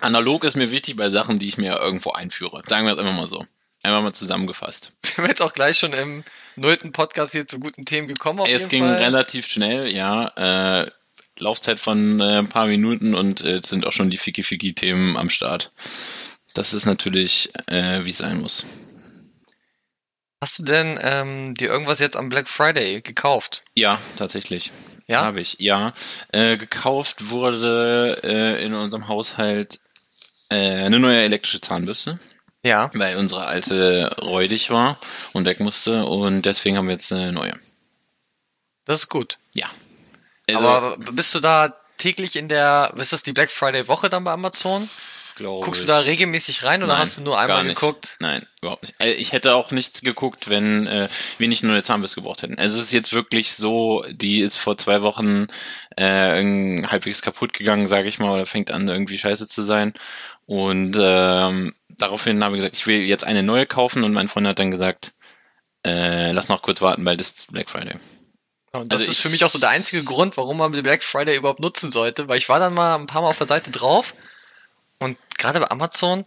[SPEAKER 1] Analog ist mir wichtig bei Sachen, die ich mir irgendwo einführe. Sagen wir es immer mal so. Einfach mal zusammengefasst. (laughs)
[SPEAKER 2] Sind wir jetzt auch gleich schon im nullten Podcast hier zu guten Themen gekommen auf
[SPEAKER 1] es ging
[SPEAKER 2] Fall.
[SPEAKER 1] relativ schnell, ja. Äh, Laufzeit von äh, ein paar Minuten und äh, jetzt sind auch schon die Fiki-Fiki-Themen am Start. Das ist natürlich, äh, wie es sein muss.
[SPEAKER 2] Hast du denn ähm, dir irgendwas jetzt am Black Friday gekauft?
[SPEAKER 1] Ja, tatsächlich.
[SPEAKER 2] Ja?
[SPEAKER 1] Habe ich, ja. Äh, gekauft wurde äh, in unserem Haushalt äh, eine neue elektrische Zahnbürste,
[SPEAKER 2] Ja.
[SPEAKER 1] weil unsere alte räudig war und weg musste und deswegen haben wir jetzt eine neue.
[SPEAKER 2] Das ist gut.
[SPEAKER 1] Ja. Also,
[SPEAKER 2] Aber bist du da täglich in der, ist das die Black Friday Woche dann bei Amazon?
[SPEAKER 1] glaub
[SPEAKER 2] Guckst du
[SPEAKER 1] ich-
[SPEAKER 2] da regelmäßig rein oder
[SPEAKER 1] Nein,
[SPEAKER 2] hast du nur einmal geguckt?
[SPEAKER 1] Nein, überhaupt nicht. Äh, Ich hätte auch nichts geguckt, wenn äh, wir nicht nur eine Zahnbürste gebraucht hätten. Also es ist jetzt wirklich so, die ist vor zwei Wochen äh, halbwegs kaputt gegangen, sage ich mal, oder fängt an irgendwie scheiße zu sein. Und ähm, daraufhin haben wir gesagt, ich will jetzt eine neue kaufen und mein Freund hat dann gesagt, äh, lass noch kurz warten, weil das ist Black Friday.
[SPEAKER 2] Und das
[SPEAKER 1] Also
[SPEAKER 2] ist für mich auch so der einzige Grund, warum man den Black Friday überhaupt nutzen sollte, weil ich war dann mal ein paar Mal auf der Seite drauf und gerade bei Amazon,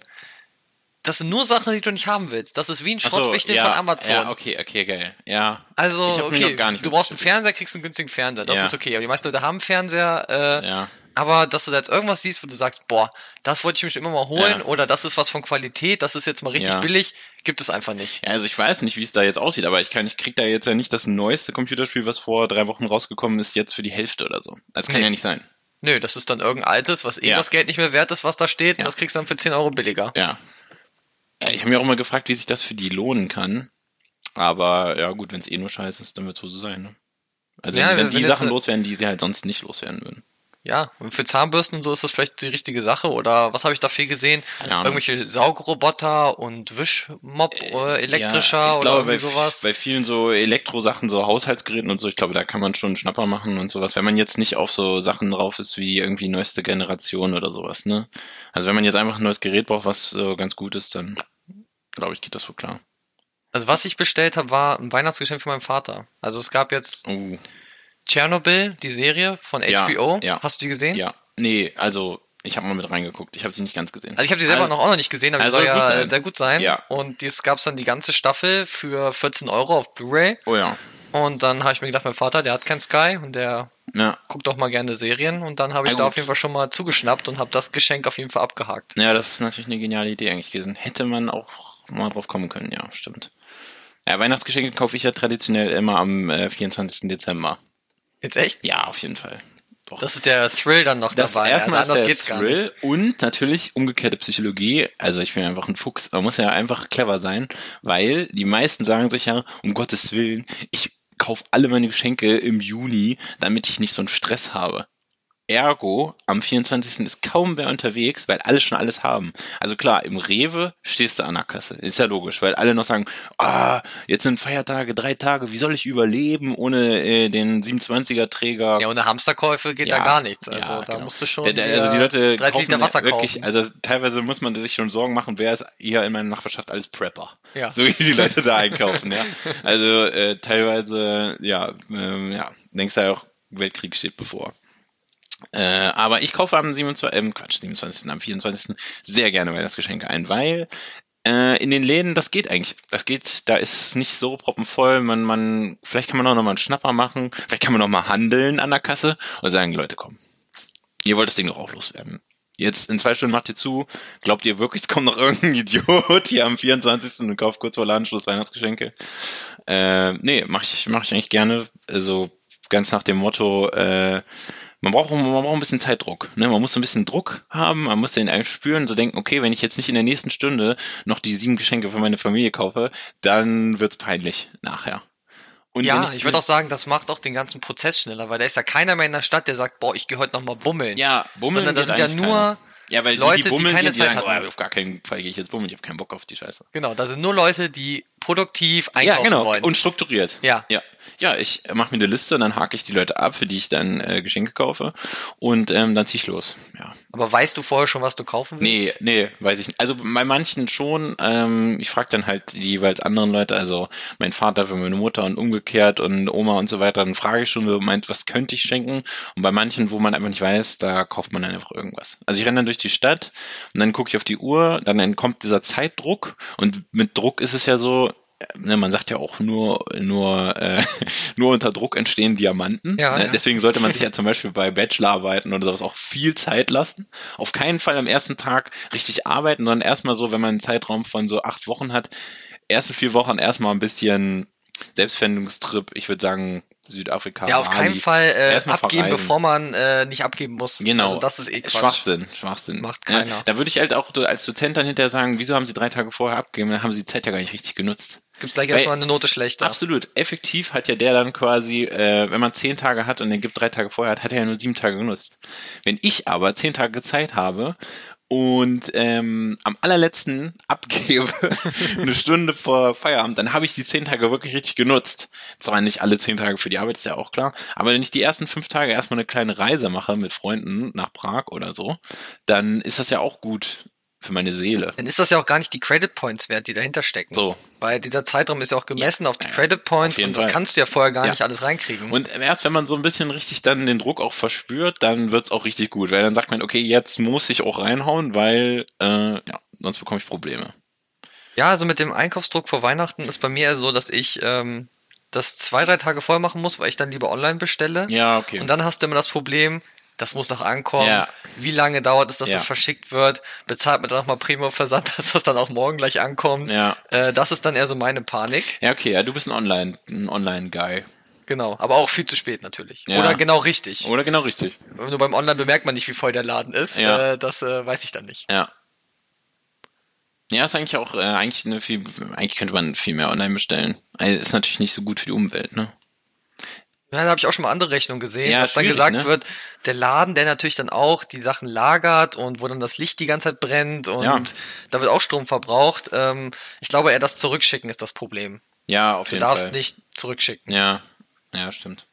[SPEAKER 2] das sind nur Sachen, die du nicht haben willst. Das ist wie ein
[SPEAKER 1] Ach so,
[SPEAKER 2] Schrottwichtel
[SPEAKER 1] ja,
[SPEAKER 2] von Amazon.
[SPEAKER 1] Ja, okay, okay, geil. Ja.
[SPEAKER 2] Also,
[SPEAKER 1] Ich
[SPEAKER 2] okay,
[SPEAKER 1] noch gar nicht
[SPEAKER 2] du brauchst einen. Fernseher, kriegst einen günstigen Fernseher. Das
[SPEAKER 1] Ja.
[SPEAKER 2] ist okay. Aber die meisten Leute haben einen Fernseher. Äh,
[SPEAKER 1] Ja.
[SPEAKER 2] Aber dass du da jetzt irgendwas siehst, wo du sagst, boah, das wollte ich mir schon immer mal holen
[SPEAKER 1] Ja.
[SPEAKER 2] oder das ist was von Qualität, das ist jetzt mal richtig
[SPEAKER 1] Ja.
[SPEAKER 2] billig, gibt es einfach nicht.
[SPEAKER 1] Ja, also ich weiß nicht, wie es da jetzt aussieht, aber ich kann, ich krieg da jetzt ja nicht das neueste Computerspiel, was vor drei Wochen rausgekommen ist, jetzt für die Hälfte oder so. Das kann
[SPEAKER 2] Nee.
[SPEAKER 1] ja nicht sein.
[SPEAKER 2] Nö, das ist dann irgendein altes, was eh
[SPEAKER 1] Ja.
[SPEAKER 2] das Geld nicht mehr wert ist, was da steht, das kriegst du dann für 10 Euro billiger.
[SPEAKER 1] Ja. ich habe mir auch mal gefragt, wie sich das für die lohnen kann. Aber ja gut, wenn es eh nur scheiße ist, dann wird es so sein. Ne? Also wenn,
[SPEAKER 2] wenn-
[SPEAKER 1] die Sachen loswerden, die sie halt sonst nicht loswerden würden.
[SPEAKER 2] Ja, und für Zahnbürsten und so ist das vielleicht die richtige Sache. Oder was habe ich da viel gesehen? Irgendwelche Saugroboter und Wischmob äh, elektrischer
[SPEAKER 1] ja, ich
[SPEAKER 2] oder
[SPEAKER 1] glaube,
[SPEAKER 2] irgendwie
[SPEAKER 1] bei,
[SPEAKER 2] sowas.
[SPEAKER 1] bei vielen so Elektrosachen, so Haushaltsgeräten und so, ich glaube, da kann man schon einen Schnapper machen und sowas, wenn man jetzt nicht auf so Sachen drauf ist wie irgendwie neueste Generation oder sowas, ne? Also wenn man jetzt einfach ein neues Gerät braucht, was so ganz gut ist, dann glaube ich, geht das wohl klar.
[SPEAKER 2] Also was ich bestellt habe, war ein Weihnachtsgeschenk für meinen Vater. Also es gab jetzt
[SPEAKER 1] Oh,
[SPEAKER 2] Tschernobyl, die Serie von
[SPEAKER 1] Ja,
[SPEAKER 2] HBO.
[SPEAKER 1] ja.
[SPEAKER 2] Hast du die gesehen?
[SPEAKER 1] ja. Nee, also ich habe mal mit reingeguckt. Ich habe sie nicht ganz gesehen.
[SPEAKER 2] Also ich habe die selber
[SPEAKER 1] Also-
[SPEAKER 2] noch auch noch nicht gesehen, aber
[SPEAKER 1] also
[SPEAKER 2] die soll
[SPEAKER 1] gut
[SPEAKER 2] ja
[SPEAKER 1] sein.
[SPEAKER 2] sehr gut sein.
[SPEAKER 1] Ja.
[SPEAKER 2] Und es gab dann die ganze Staffel für 14 Euro auf Blu-ray.
[SPEAKER 1] Oh ja.
[SPEAKER 2] Und dann habe ich mir gedacht, mein Vater, der hat kein Sky und der
[SPEAKER 1] Ja.
[SPEAKER 2] guckt auch mal gerne Serien. Und dann habe ich
[SPEAKER 1] Ja,
[SPEAKER 2] da
[SPEAKER 1] gut.
[SPEAKER 2] auf jeden Fall schon mal zugeschnappt und habe das Geschenk auf jeden Fall abgehakt.
[SPEAKER 1] Ja, das ist natürlich eine geniale Idee eigentlich gewesen. Hätte man auch mal drauf kommen können, ja, stimmt. Ja, Weihnachtsgeschenke kaufe ich ja traditionell immer am äh, 24. Dezember.
[SPEAKER 2] Jetzt echt?
[SPEAKER 1] Ja, auf jeden Fall. Doch.
[SPEAKER 2] Das ist der Thrill dann noch
[SPEAKER 1] Das
[SPEAKER 2] dabei.
[SPEAKER 1] erstmal
[SPEAKER 2] also anders
[SPEAKER 1] der
[SPEAKER 2] geht's gar
[SPEAKER 1] Thrill
[SPEAKER 2] nicht.
[SPEAKER 1] und natürlich umgekehrte Psychologie. Also ich bin einfach ein Fuchs. Man muss ja einfach clever sein, weil die meisten sagen sich ja, um Gottes Willen, ich kaufe alle meine Geschenke im Juni, damit ich nicht so einen Stress habe. Ergo, am 24. ist kaum wer unterwegs, weil alle schon alles haben. Also klar, im Rewe stehst du an der Kasse. Ist ja logisch, weil alle noch sagen, ah, jetzt sind Feiertage, drei Tage, wie soll ich überleben ohne äh, den 27er-Träger?
[SPEAKER 2] Ja, ohne Hamsterkäufe geht
[SPEAKER 1] Ja,
[SPEAKER 2] da gar nichts. Also
[SPEAKER 1] ja,
[SPEAKER 2] da
[SPEAKER 1] genau.
[SPEAKER 2] musst du schon
[SPEAKER 1] Der, der, also die Leute
[SPEAKER 2] 30
[SPEAKER 1] kaufen
[SPEAKER 2] Liter Wasser
[SPEAKER 1] wirklich,
[SPEAKER 2] kaufen.
[SPEAKER 1] also teilweise muss man sich schon Sorgen machen, wer ist hier in meiner Nachbarschaft alles Prepper.
[SPEAKER 2] Ja.
[SPEAKER 1] So wie die Leute da (laughs) einkaufen, ja. Also äh, teilweise, ja, ähm, ja, denkst du ja auch, Weltkrieg steht bevor. Äh, aber ich kaufe am 27. Ähm, Quatsch, 27. am 24. sehr gerne Weihnachtsgeschenke ein, weil äh, in den Läden, das geht eigentlich. Das geht, da ist es nicht so proppenvoll. Man, man, vielleicht kann man auch noch mal einen Schnapper machen. Vielleicht kann man noch mal handeln an der Kasse und sagen, Leute, komm, ihr wollt das Ding doch auch loswerden. Jetzt in zwei Stunden macht ihr zu. Glaubt ihr wirklich, es kommt noch (laughs) irgendein Idiot hier am 24. und kauft kurz vor Ladenschluss Weihnachtsgeschenke? Äh, nee, mach ich, mach ich eigentlich gerne. Also ganz nach dem Motto, äh, man braucht, man braucht ein bisschen Zeitdruck. Ne? Man muss so ein bisschen Druck haben, man muss den eigentlich spüren, so denken, okay, wenn ich jetzt nicht in der nächsten Stunde noch die sieben Geschenke für meine Familie kaufe, dann wird's peinlich nachher.
[SPEAKER 2] Und ja, ich, ich würde auch sagen, das macht auch den ganzen Prozess schneller, weil da ist ja keiner mehr in der Stadt, der sagt, boah, ich gehe heute noch mal bummeln.
[SPEAKER 1] Ja, bummeln.
[SPEAKER 2] Sondern da sind ja nur keiner.
[SPEAKER 1] Ja, weil
[SPEAKER 2] Leute,
[SPEAKER 1] die, die bummeln,
[SPEAKER 2] die keine
[SPEAKER 1] die
[SPEAKER 2] Zeit
[SPEAKER 1] sagen,
[SPEAKER 2] hatten.
[SPEAKER 1] oh, auf gar keinen Fall gehe ich jetzt bummeln, ich habe keinen Bock auf die Scheiße.
[SPEAKER 2] Genau, da sind nur Leute, die produktiv einkaufen
[SPEAKER 1] ja, genau.
[SPEAKER 2] wollen.
[SPEAKER 1] Und strukturiert.
[SPEAKER 2] Ja.
[SPEAKER 1] Ja. Ja, ich mache mir eine Liste und dann hake ich die Leute ab, für die ich dann äh, Geschenke kaufe und ähm, dann zieh ich los. Ja.
[SPEAKER 2] Aber weißt du vorher schon, was du kaufen willst?
[SPEAKER 1] Nee, nee, weiß ich nicht. Also bei manchen schon. Ähm, ich frage dann halt die jeweils anderen Leute, also mein Vater für meine Mutter und umgekehrt und Oma und so weiter. Dann frage ich schon, meint, was könnte ich schenken? Und bei manchen, wo man einfach nicht weiß, da kauft man dann einfach irgendwas. Also ich renne dann durch die Stadt und dann gucke ich auf die Uhr, dann entkommt dieser Zeitdruck und mit Druck ist es ja so, ne, man sagt ja auch nur, nur, äh, (laughs) nur unter Druck entstehen Diamanten.
[SPEAKER 2] Ja,
[SPEAKER 1] ne?
[SPEAKER 2] ja.
[SPEAKER 1] Deswegen sollte man sich (laughs) ja zum Beispiel bei Bachelorarbeiten oder sowas auch viel Zeit lassen. Auf keinen Fall am ersten Tag richtig arbeiten, sondern erstmal so, wenn man einen Zeitraum von so acht Wochen hat, erste vier Wochen erstmal ein bisschen Selbstfindungstrip, ich würde sagen Südafrika.
[SPEAKER 2] Ja, auf
[SPEAKER 1] Bali.
[SPEAKER 2] keinen Fall äh, abgeben,
[SPEAKER 1] verreisen.
[SPEAKER 2] bevor man äh, nicht abgeben muss.
[SPEAKER 1] Genau.
[SPEAKER 2] Also das ist eh Quatsch.
[SPEAKER 1] Schwachsinn, Schwachsinn.
[SPEAKER 2] Macht keiner.
[SPEAKER 1] Ja, da würde ich halt auch als Dozent dann hinterher sagen, wieso haben Sie drei Tage vorher abgegeben? Dann haben Sie die Zeit ja gar nicht richtig genutzt.
[SPEAKER 2] Gibt's gleich erstmal eine Note schlechter.
[SPEAKER 1] Absolut. Effektiv hat ja der dann quasi, äh, wenn man zehn Tage hat und den gibt drei Tage vorher hat, hat er ja nur sieben Tage genutzt. Wenn ich aber zehn Tage Zeit habe und ähm, am allerletzten abgebe, (laughs) eine Stunde vor Feierabend, dann habe ich die zehn Tage wirklich richtig genutzt. Zwar nicht alle zehn Tage für die Arbeit, ist ja auch klar, aber wenn ich die ersten fünf Tage erstmal eine kleine Reise mache mit Freunden nach Prag oder so, dann ist das ja auch gut für meine Seele.
[SPEAKER 2] Dann ist das ja auch gar nicht die Credit Points wert, die dahinter stecken.
[SPEAKER 1] So.
[SPEAKER 2] Weil dieser Zeitraum ist ja auch gemessen auf die
[SPEAKER 1] ja,
[SPEAKER 2] Credit Points und das
[SPEAKER 1] Fall.
[SPEAKER 2] kannst du ja vorher gar
[SPEAKER 1] Ja.
[SPEAKER 2] nicht alles reinkriegen.
[SPEAKER 1] Und erst wenn man so ein bisschen richtig dann den Druck auch verspürt, dann wird's auch richtig gut, weil dann sagt man, okay, jetzt muss ich auch reinhauen, weil äh, ja, sonst bekomme ich Probleme.
[SPEAKER 2] Ja, also mit dem Einkaufsdruck vor Weihnachten ist bei mir eher so, dass ich ähm, das zwei, drei Tage vorher machen muss, weil ich dann lieber online bestelle.
[SPEAKER 1] Ja, okay.
[SPEAKER 2] Und dann hast du immer das Problem, das muss noch ankommen.
[SPEAKER 1] Ja.
[SPEAKER 2] Wie lange dauert es, dass
[SPEAKER 1] Ja.
[SPEAKER 2] es verschickt wird? Bezahlt man dann nochmal Primo-Versand, (laughs) dass das dann auch morgen gleich ankommt?
[SPEAKER 1] Ja.
[SPEAKER 2] Äh, das ist dann eher so meine Panik.
[SPEAKER 1] ja, okay, ja, du bist ein Online, ein Online-Guy.
[SPEAKER 2] Genau. Aber auch viel zu spät natürlich.
[SPEAKER 1] Ja.
[SPEAKER 2] Oder genau richtig.
[SPEAKER 1] Oder genau richtig.
[SPEAKER 2] Nur beim Online bemerkt man nicht, wie voll der Laden ist.
[SPEAKER 1] Ja.
[SPEAKER 2] Äh, das äh, weiß ich dann nicht.
[SPEAKER 1] Ja. Ja, ist eigentlich auch, äh, eigentlich eine viel, eigentlich könnte man viel mehr online bestellen. Also, Ist natürlich nicht so gut für die Umwelt, ne?
[SPEAKER 2] Ja, da habe ich auch schon mal andere Rechnungen gesehen,
[SPEAKER 1] Ja,
[SPEAKER 2] dass dann gesagt
[SPEAKER 1] ne?
[SPEAKER 2] wird, der Laden, der natürlich dann auch die Sachen lagert und wo dann das Licht die ganze Zeit brennt und
[SPEAKER 1] Ja.
[SPEAKER 2] da wird auch Strom verbraucht. Ähm, ich glaube, eher das Zurückschicken ist das Problem.
[SPEAKER 1] Ja, auf
[SPEAKER 2] Du
[SPEAKER 1] jeden
[SPEAKER 2] darfst
[SPEAKER 1] Fall.
[SPEAKER 2] nicht zurückschicken.
[SPEAKER 1] Ja, ja, stimmt.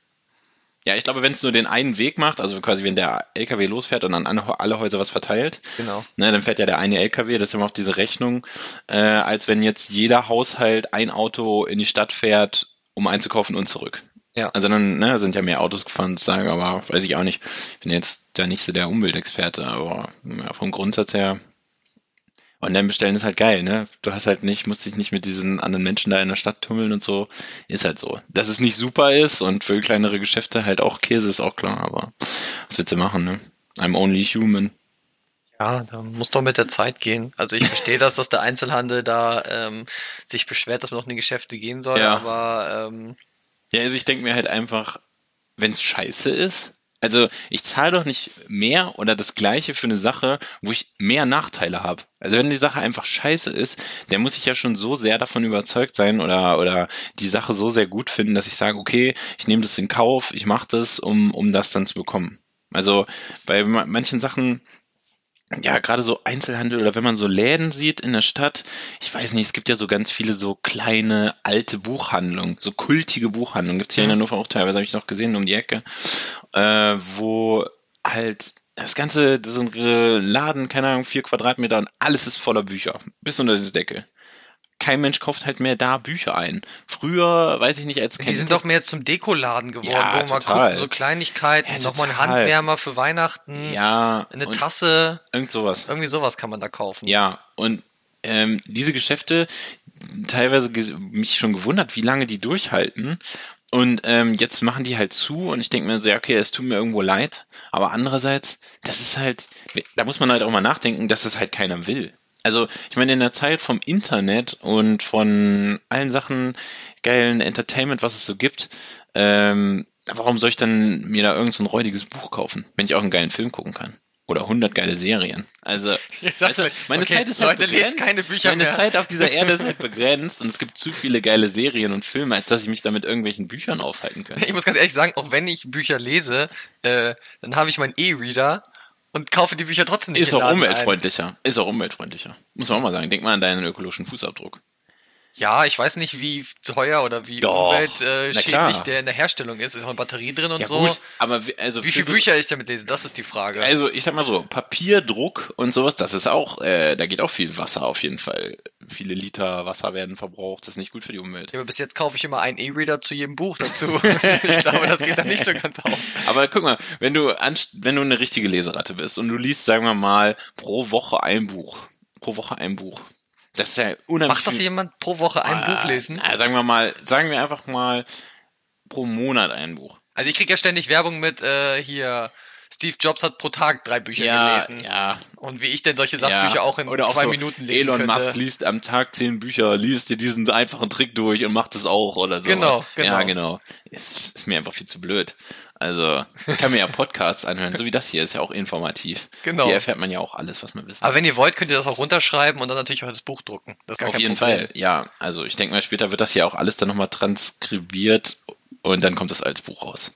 [SPEAKER 1] Ja, ich glaube, wenn es nur den einen Weg macht, also quasi wenn der LKW losfährt und an alle- alle Häuser was verteilt,
[SPEAKER 2] Genau.
[SPEAKER 1] ne, dann fährt ja der eine LKW, das ist immer auch diese Rechnung, äh, als wenn jetzt jeder Haushalt ein Auto in die Stadt fährt, um einzukaufen und zurück.
[SPEAKER 2] Ja.
[SPEAKER 1] Also dann ne, sind ja mehr Autos gefahren, sagen, aber weiß ich auch nicht. Ich bin jetzt da nicht so der Umweltexperte, aber ja, vom Grundsatz her. Online bestellen ist halt geil, ne? Du hast halt nicht, musst dich nicht mit diesen anderen Menschen da in der Stadt tummeln und so. Ist halt so. Dass es nicht super ist und für kleinere Geschäfte halt auch Käse ist auch klar, aber was willst du machen, ne? I'm only human.
[SPEAKER 2] Ja, da muss doch mit der Zeit gehen. Also ich verstehe das, dass der Einzelhandel da ähm, sich beschwert, dass man noch in die Geschäfte gehen soll,
[SPEAKER 1] Ja.
[SPEAKER 2] aber ähm,
[SPEAKER 1] Ja, also ich denke mir halt einfach, wenn es scheiße ist, also ich zahle doch nicht mehr oder das gleiche für eine Sache, wo ich mehr Nachteile habe. Also wenn die Sache einfach scheiße ist, dann muss ich ja schon so sehr davon überzeugt sein oder, oder die Sache so sehr gut finden, dass ich sage, okay, ich nehme das in Kauf, ich mache das, um, um das dann zu bekommen. Also bei ma- manchen Sachen, ja, gerade so Einzelhandel oder wenn man so Läden sieht in der Stadt, ich weiß nicht, es gibt ja so ganz viele so kleine alte Buchhandlungen, so kultige Buchhandlungen. Gibt's hier in Hannover auch teilweise, habe ich noch gesehen, um die Ecke, äh, wo halt das ganze, das ist ein Laden, keine Ahnung, vier Quadratmeter und alles ist voller Bücher, bis unter die Decke. Kein Mensch kauft halt mehr da Bücher ein. Früher, weiß ich nicht, als
[SPEAKER 2] die
[SPEAKER 1] kein
[SPEAKER 2] sind doch mehr zum Dekoladen geworden,
[SPEAKER 1] Ja,
[SPEAKER 2] wo man guckt, so Kleinigkeiten,
[SPEAKER 1] Ja,
[SPEAKER 2] nochmal ein. Handwärmer für Weihnachten,
[SPEAKER 1] ja,
[SPEAKER 2] eine Tasse,
[SPEAKER 1] irgend sowas.
[SPEAKER 2] irgendwie sowas kann man da kaufen.
[SPEAKER 1] Ja, und ähm, diese Geschäfte, teilweise mich schon gewundert, wie lange die durchhalten. Und ähm, jetzt machen die halt zu und ich denke mir so, ja, okay, es tut mir irgendwo leid. Aber andererseits, das ist halt, da muss man halt auch mal nachdenken, dass es halt keiner will. Also, ich meine, in der Zeit vom Internet und von allen Sachen, geilen Entertainment, was es so gibt, ähm, warum soll ich dann mir da irgend so ein räudiges Buch kaufen, wenn ich auch einen geilen Film gucken kann? Oder 100 geile Serien. Also, (laughs) weißt du, meine
[SPEAKER 2] okay,
[SPEAKER 1] Zeit ist halt
[SPEAKER 2] Leute,
[SPEAKER 1] begrenzt.
[SPEAKER 2] keine Bücher
[SPEAKER 1] Meine
[SPEAKER 2] mehr.
[SPEAKER 1] Zeit auf dieser Erde ist halt (laughs) begrenzt und es gibt zu viele geile Serien und Filme, als dass ich mich da mit irgendwelchen Büchern aufhalten könnte.
[SPEAKER 2] Ich muss ganz ehrlich sagen, auch wenn ich Bücher lese, äh, dann habe ich meinen E-Reader und kaufe die Bücher trotzdem nicht
[SPEAKER 1] Ist auch umweltfreundlicher. Ist auch umweltfreundlicher. Muss man auch mal sagen. Denk mal an deinen ökologischen Fußabdruck.
[SPEAKER 2] Ja, ich weiß nicht, wie teuer oder wie
[SPEAKER 1] Doch,
[SPEAKER 2] umweltschädlich der in der Herstellung ist. Ist auch eine Batterie drin und
[SPEAKER 1] Ja
[SPEAKER 2] so.
[SPEAKER 1] gut, aber wie- also
[SPEAKER 2] Wie viele Bücher ich damit lese, das ist die Frage.
[SPEAKER 1] Also ich sag mal so, Papier, Druck und sowas, das ist auch, äh, da geht auch viel Wasser auf jeden Fall. Viele Liter Wasser werden verbraucht, das ist nicht gut für die Umwelt.
[SPEAKER 2] Ja, aber bis jetzt kaufe ich immer einen E-Reader zu jedem Buch dazu. (laughs) ich glaube, das geht dann nicht so ganz auf.
[SPEAKER 1] Aber guck mal, wenn du wenn du eine richtige Leseratte bist und du liest, sagen wir mal, pro Woche ein Buch, pro Woche ein Buch, das ist ja unheimlich
[SPEAKER 2] Macht das jemand pro Woche ein Buch lesen?
[SPEAKER 1] Ah, sagen wir mal, sagen wir einfach mal pro Monat ein Buch.
[SPEAKER 2] Also ich kriege ja ständig Werbung mit äh, hier, Steve Jobs hat pro Tag drei Bücher
[SPEAKER 1] Ja,
[SPEAKER 2] gelesen.
[SPEAKER 1] ja,
[SPEAKER 2] Und wie ich denn solche Sachbücher
[SPEAKER 1] ja.
[SPEAKER 2] auch in
[SPEAKER 1] Oder
[SPEAKER 2] zwei
[SPEAKER 1] so,
[SPEAKER 2] Minuten lesen
[SPEAKER 1] Elon
[SPEAKER 2] könnte.
[SPEAKER 1] Musk liest am Tag zehn Bücher, liest dir diesen einfachen Trick durch und macht es auch oder so.
[SPEAKER 2] Genau, genau.
[SPEAKER 1] Ja, genau. Ist, ist mir einfach viel zu blöd. Also, ich kann mir ja Podcasts anhören, so wie das hier ist ja auch informativ.
[SPEAKER 2] Genau.
[SPEAKER 1] Hier erfährt man ja auch alles, was man wissen
[SPEAKER 2] Aber wenn ihr wollt, könnt ihr das auch runterschreiben und dann natürlich auch das Buch drucken. Das ist gar
[SPEAKER 1] Auf
[SPEAKER 2] kein
[SPEAKER 1] jeden
[SPEAKER 2] Problem.
[SPEAKER 1] Fall, ja. Also ich denke mal, später wird das ja auch alles dann nochmal transkribiert und dann kommt das als Buch raus.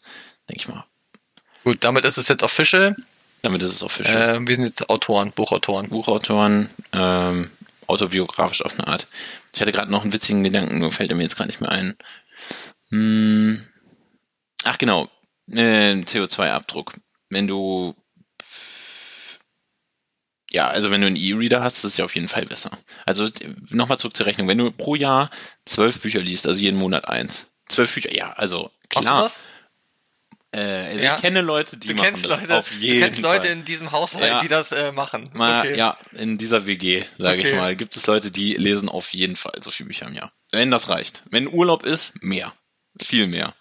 [SPEAKER 1] Denke ich mal.
[SPEAKER 2] Gut, damit ist es jetzt official.
[SPEAKER 1] Damit ist es official.
[SPEAKER 2] Äh, wir sind jetzt Autoren, Buchautoren.
[SPEAKER 1] Buchautoren, ähm, autobiografisch auf eine Art. Ich hatte gerade noch einen witzigen Gedanken, nur fällt er mir jetzt gerade nicht mehr ein. Hm. Ach genau, äh, CO2-Abdruck. Wenn du ja, also wenn du einen E-Reader hast, ist es ja auf jeden Fall besser. Also nochmal zurück zur Rechnung. Wenn du pro Jahr zwölf Bücher liest, also jeden Monat eins. Zwölf Bücher, ja, also klar.
[SPEAKER 2] du das?
[SPEAKER 1] Äh, also
[SPEAKER 2] Ja.
[SPEAKER 1] ich kenne Leute, die
[SPEAKER 2] Du
[SPEAKER 1] machen
[SPEAKER 2] kennst
[SPEAKER 1] das
[SPEAKER 2] Leute,
[SPEAKER 1] auf jeden
[SPEAKER 2] du kennst Leute
[SPEAKER 1] Fall.
[SPEAKER 2] in diesem Haushalt,
[SPEAKER 1] Ja.
[SPEAKER 2] die das äh, machen.
[SPEAKER 1] Mal,
[SPEAKER 2] Okay.
[SPEAKER 1] Ja, in dieser WG, sage
[SPEAKER 2] Okay.
[SPEAKER 1] ich mal, gibt es Leute, die lesen auf jeden Fall so viele Bücher im Jahr. Wenn das reicht. Wenn Urlaub ist, mehr. Viel mehr.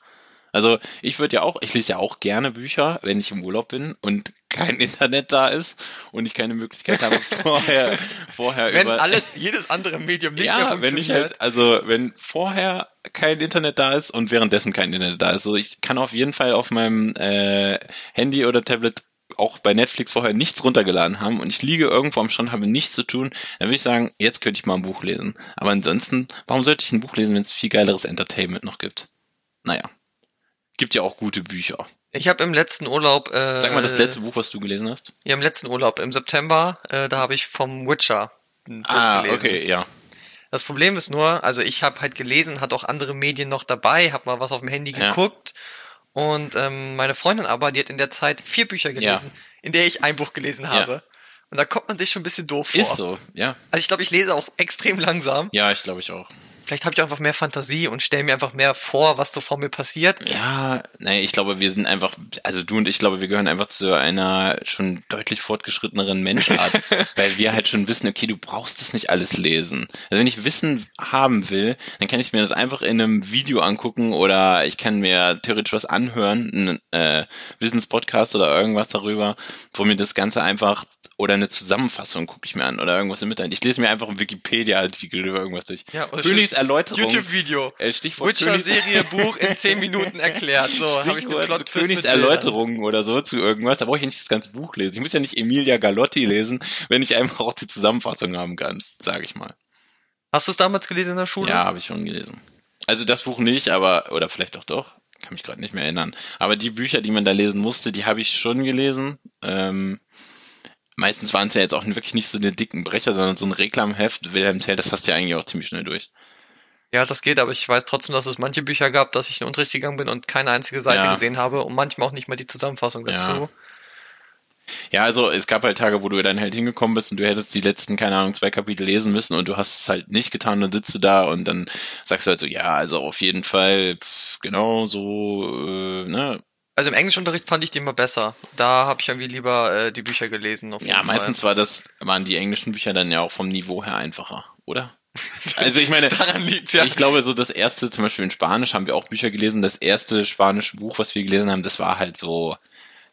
[SPEAKER 1] Also ich würde ja auch, ich lese ja auch gerne Bücher, wenn ich im Urlaub bin und kein (laughs) Internet da ist und ich keine Möglichkeit habe, (laughs) vorher, vorher
[SPEAKER 2] Wenn
[SPEAKER 1] über...
[SPEAKER 2] alles, jedes andere Medium nicht mehr
[SPEAKER 1] ja,
[SPEAKER 2] funktioniert.
[SPEAKER 1] wenn ich halt, also wenn vorher kein Internet da ist und währenddessen kein Internet da ist. So, ich kann auf jeden Fall auf meinem äh, Handy oder Tablet auch bei Netflix vorher nichts runtergeladen haben und ich liege irgendwo am Strand, habe nichts zu tun, dann würde ich sagen, jetzt könnte ich mal ein Buch lesen. Aber ansonsten, warum sollte ich ein Buch lesen, wenn es viel geileres Entertainment noch gibt? Naja. Gibt ja auch gute Bücher.
[SPEAKER 2] ich habe im letzten Urlaub, äh,
[SPEAKER 1] Sag mal das letzte Buch, was du gelesen hast.
[SPEAKER 2] ja, im letzten Urlaub im September, äh, da habe ich vom Witcher ein Buch
[SPEAKER 1] Ah,
[SPEAKER 2] gelesen.
[SPEAKER 1] okay, ja.
[SPEAKER 2] Das Problem ist nur, also ich habe halt gelesen, hat auch andere Medien noch dabei, habe mal was auf dem Handy
[SPEAKER 1] Ja.
[SPEAKER 2] geguckt und ähm, meine Freundin aber, die hat in der Zeit vier Bücher gelesen, in der ich ein Buch gelesen habe. Und da kommt man sich schon ein bisschen doof vor.
[SPEAKER 1] Ist so, ja.
[SPEAKER 2] Also ich glaube, ich lese auch extrem langsam.
[SPEAKER 1] Ja, ich glaube ich auch.
[SPEAKER 2] Vielleicht habe ich einfach mehr Fantasie und stelle mir einfach mehr vor, was so vor mir passiert.
[SPEAKER 1] Ja, nee, ich glaube, wir sind einfach, also du und ich glaube, wir gehören einfach zu einer schon deutlich fortgeschritteneren Menschart, (laughs) weil wir halt schon wissen, okay, du brauchst das nicht alles lesen. Also wenn ich Wissen haben will, dann kann ich mir das einfach in einem Video angucken oder ich kann mir theoretisch was anhören, einen äh, Wissenspodcast oder irgendwas darüber, wo mir das Ganze einfach oder eine Zusammenfassung gucke ich mir an oder irgendwas im Internet. Ich lese mir einfach einen Wikipedia-Artikel über irgendwas durch.
[SPEAKER 2] Ja, oder
[SPEAKER 1] Königs Erläuterung.
[SPEAKER 2] YouTube-Video.
[SPEAKER 1] Äh, Stichwort
[SPEAKER 2] Witcher-Serie, Buch in 10 Minuten erklärt. So, habe ich Plot-Twist mit
[SPEAKER 1] Königs. Erläuterungen oder so zu irgendwas, da brauche ich nicht das ganze Buch lesen. Ich muss ja nicht Emilia Galotti lesen, wenn ich einfach auch die Zusammenfassung haben kann, sage ich mal.
[SPEAKER 2] Hast du es damals gelesen in der Schule?
[SPEAKER 1] Ja, habe ich schon gelesen. Also das Buch nicht, aber, oder vielleicht auch doch, kann mich gerade nicht mehr erinnern. Aber die Bücher, die man da lesen musste, die habe ich schon gelesen. Ähm, meistens waren es ja jetzt auch wirklich nicht so eine dicken Brecher, sondern so ein Reklamheft, Wilhelm Tell, das hast du ja eigentlich auch ziemlich schnell durch.
[SPEAKER 2] Ja, das geht, aber ich weiß trotzdem, dass es manche Bücher gab, dass ich in den Unterricht gegangen bin und keine einzige Seite
[SPEAKER 1] Ja.
[SPEAKER 2] gesehen habe und manchmal auch nicht mal die Zusammenfassung dazu.
[SPEAKER 1] Ja. Ja, also es gab halt Tage, wo du dann halt hingekommen bist und du hättest die letzten, keine Ahnung, zwei Kapitel lesen müssen und du hast es halt nicht getan, dann sitzt du da und dann sagst du halt so, ja, also auf jeden Fall, pff, genau so, äh, ne?
[SPEAKER 2] Also im Englischunterricht fand ich die immer besser. Da habe ich irgendwie lieber äh, die Bücher gelesen.
[SPEAKER 1] Ja, meistens war das, waren die englischen Bücher dann ja auch vom Niveau her einfacher, oder? (laughs) Also ich meine.
[SPEAKER 2] Daran liegt ja.
[SPEAKER 1] ich glaube so das erste, zum Beispiel in Spanisch haben wir auch Bücher gelesen, das erste spanische Buch, was wir gelesen haben, das war halt so,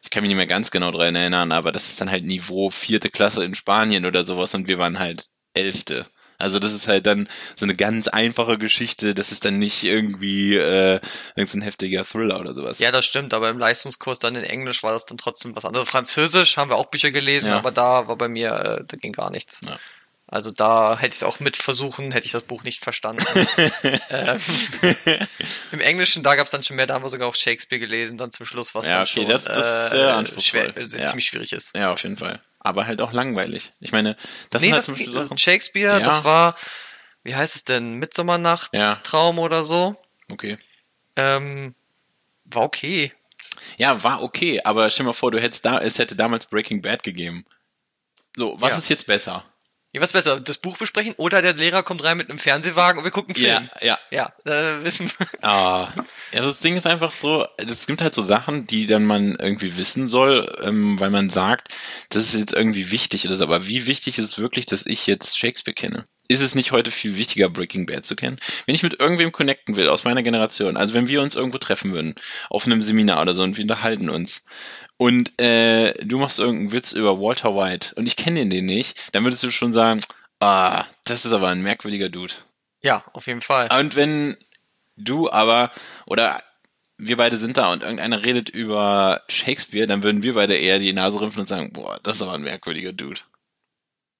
[SPEAKER 1] ich kann mich nicht mehr ganz genau dran erinnern, aber das ist dann halt Niveau vierte Klasse in Spanien oder sowas und wir waren halt Elfte. Also das ist halt dann so eine ganz einfache Geschichte, das ist dann nicht irgendwie äh, so ein heftiger Thriller oder sowas.
[SPEAKER 2] Ja, das stimmt, aber im Leistungskurs dann in Englisch war das dann trotzdem was anderes. Französisch haben wir auch Bücher gelesen,
[SPEAKER 1] Ja.
[SPEAKER 2] aber da war bei mir, äh, da ging gar nichts.
[SPEAKER 1] Ja.
[SPEAKER 2] Also da hätte ich es auch mit versuchen, hätte ich das Buch nicht verstanden. (laughs) ähm, Im Englischen, da gab es dann schon mehr, da haben wir sogar auch Shakespeare gelesen, dann zum Schluss, was
[SPEAKER 1] Ja,
[SPEAKER 2] dann
[SPEAKER 1] okay,
[SPEAKER 2] schon
[SPEAKER 1] das- das ist
[SPEAKER 2] äh,
[SPEAKER 1] anspruchsvoll.
[SPEAKER 2] schwer, äh,
[SPEAKER 1] Ja.
[SPEAKER 2] ziemlich schwierig ist.
[SPEAKER 1] Ja, auf jeden Fall. Aber halt auch langweilig. Ich meine, das
[SPEAKER 2] nee,
[SPEAKER 1] sind halt
[SPEAKER 2] das,
[SPEAKER 1] zum
[SPEAKER 2] das
[SPEAKER 1] Sachen.
[SPEAKER 2] Shakespeare,
[SPEAKER 1] Ja.
[SPEAKER 2] das war, wie heißt es denn, Mitsommernnachtstraum oder so.
[SPEAKER 1] Okay.
[SPEAKER 2] Ähm, war okay.
[SPEAKER 1] Ja, war okay, aber stell dir mal vor, du hättest da, es hätte damals Breaking Bad gegeben. So, was
[SPEAKER 2] Ja.
[SPEAKER 1] ist jetzt besser?
[SPEAKER 2] Ja, was besser, das Buch besprechen oder der Lehrer kommt rein mit einem Fernsehwagen und wir gucken Film.
[SPEAKER 1] ja.
[SPEAKER 2] Ja, äh, wissen wir.
[SPEAKER 1] Ah, ja, das Ding ist einfach so, es gibt halt so Sachen, die dann man irgendwie wissen soll, ähm, weil man sagt, das ist jetzt irgendwie wichtig oder so, aber wie wichtig ist es wirklich, dass ich jetzt Shakespeare kenne? Ist es nicht heute viel wichtiger, Breaking Bad zu kennen? Wenn ich mit irgendwem connecten will aus meiner Generation, also wenn wir uns irgendwo treffen würden, auf einem Seminar oder so und wir unterhalten uns und äh, du machst irgendeinen Witz über Walter White und ich kenne den nicht, dann würdest du schon sagen, ah, das ist aber ein merkwürdiger Dude.
[SPEAKER 2] Ja, auf jeden Fall.
[SPEAKER 1] Und wenn du aber, oder wir beide sind da und irgendeiner redet über Shakespeare, dann würden wir beide eher die Nase rümpfen und sagen, boah, das ist aber ein merkwürdiger Dude.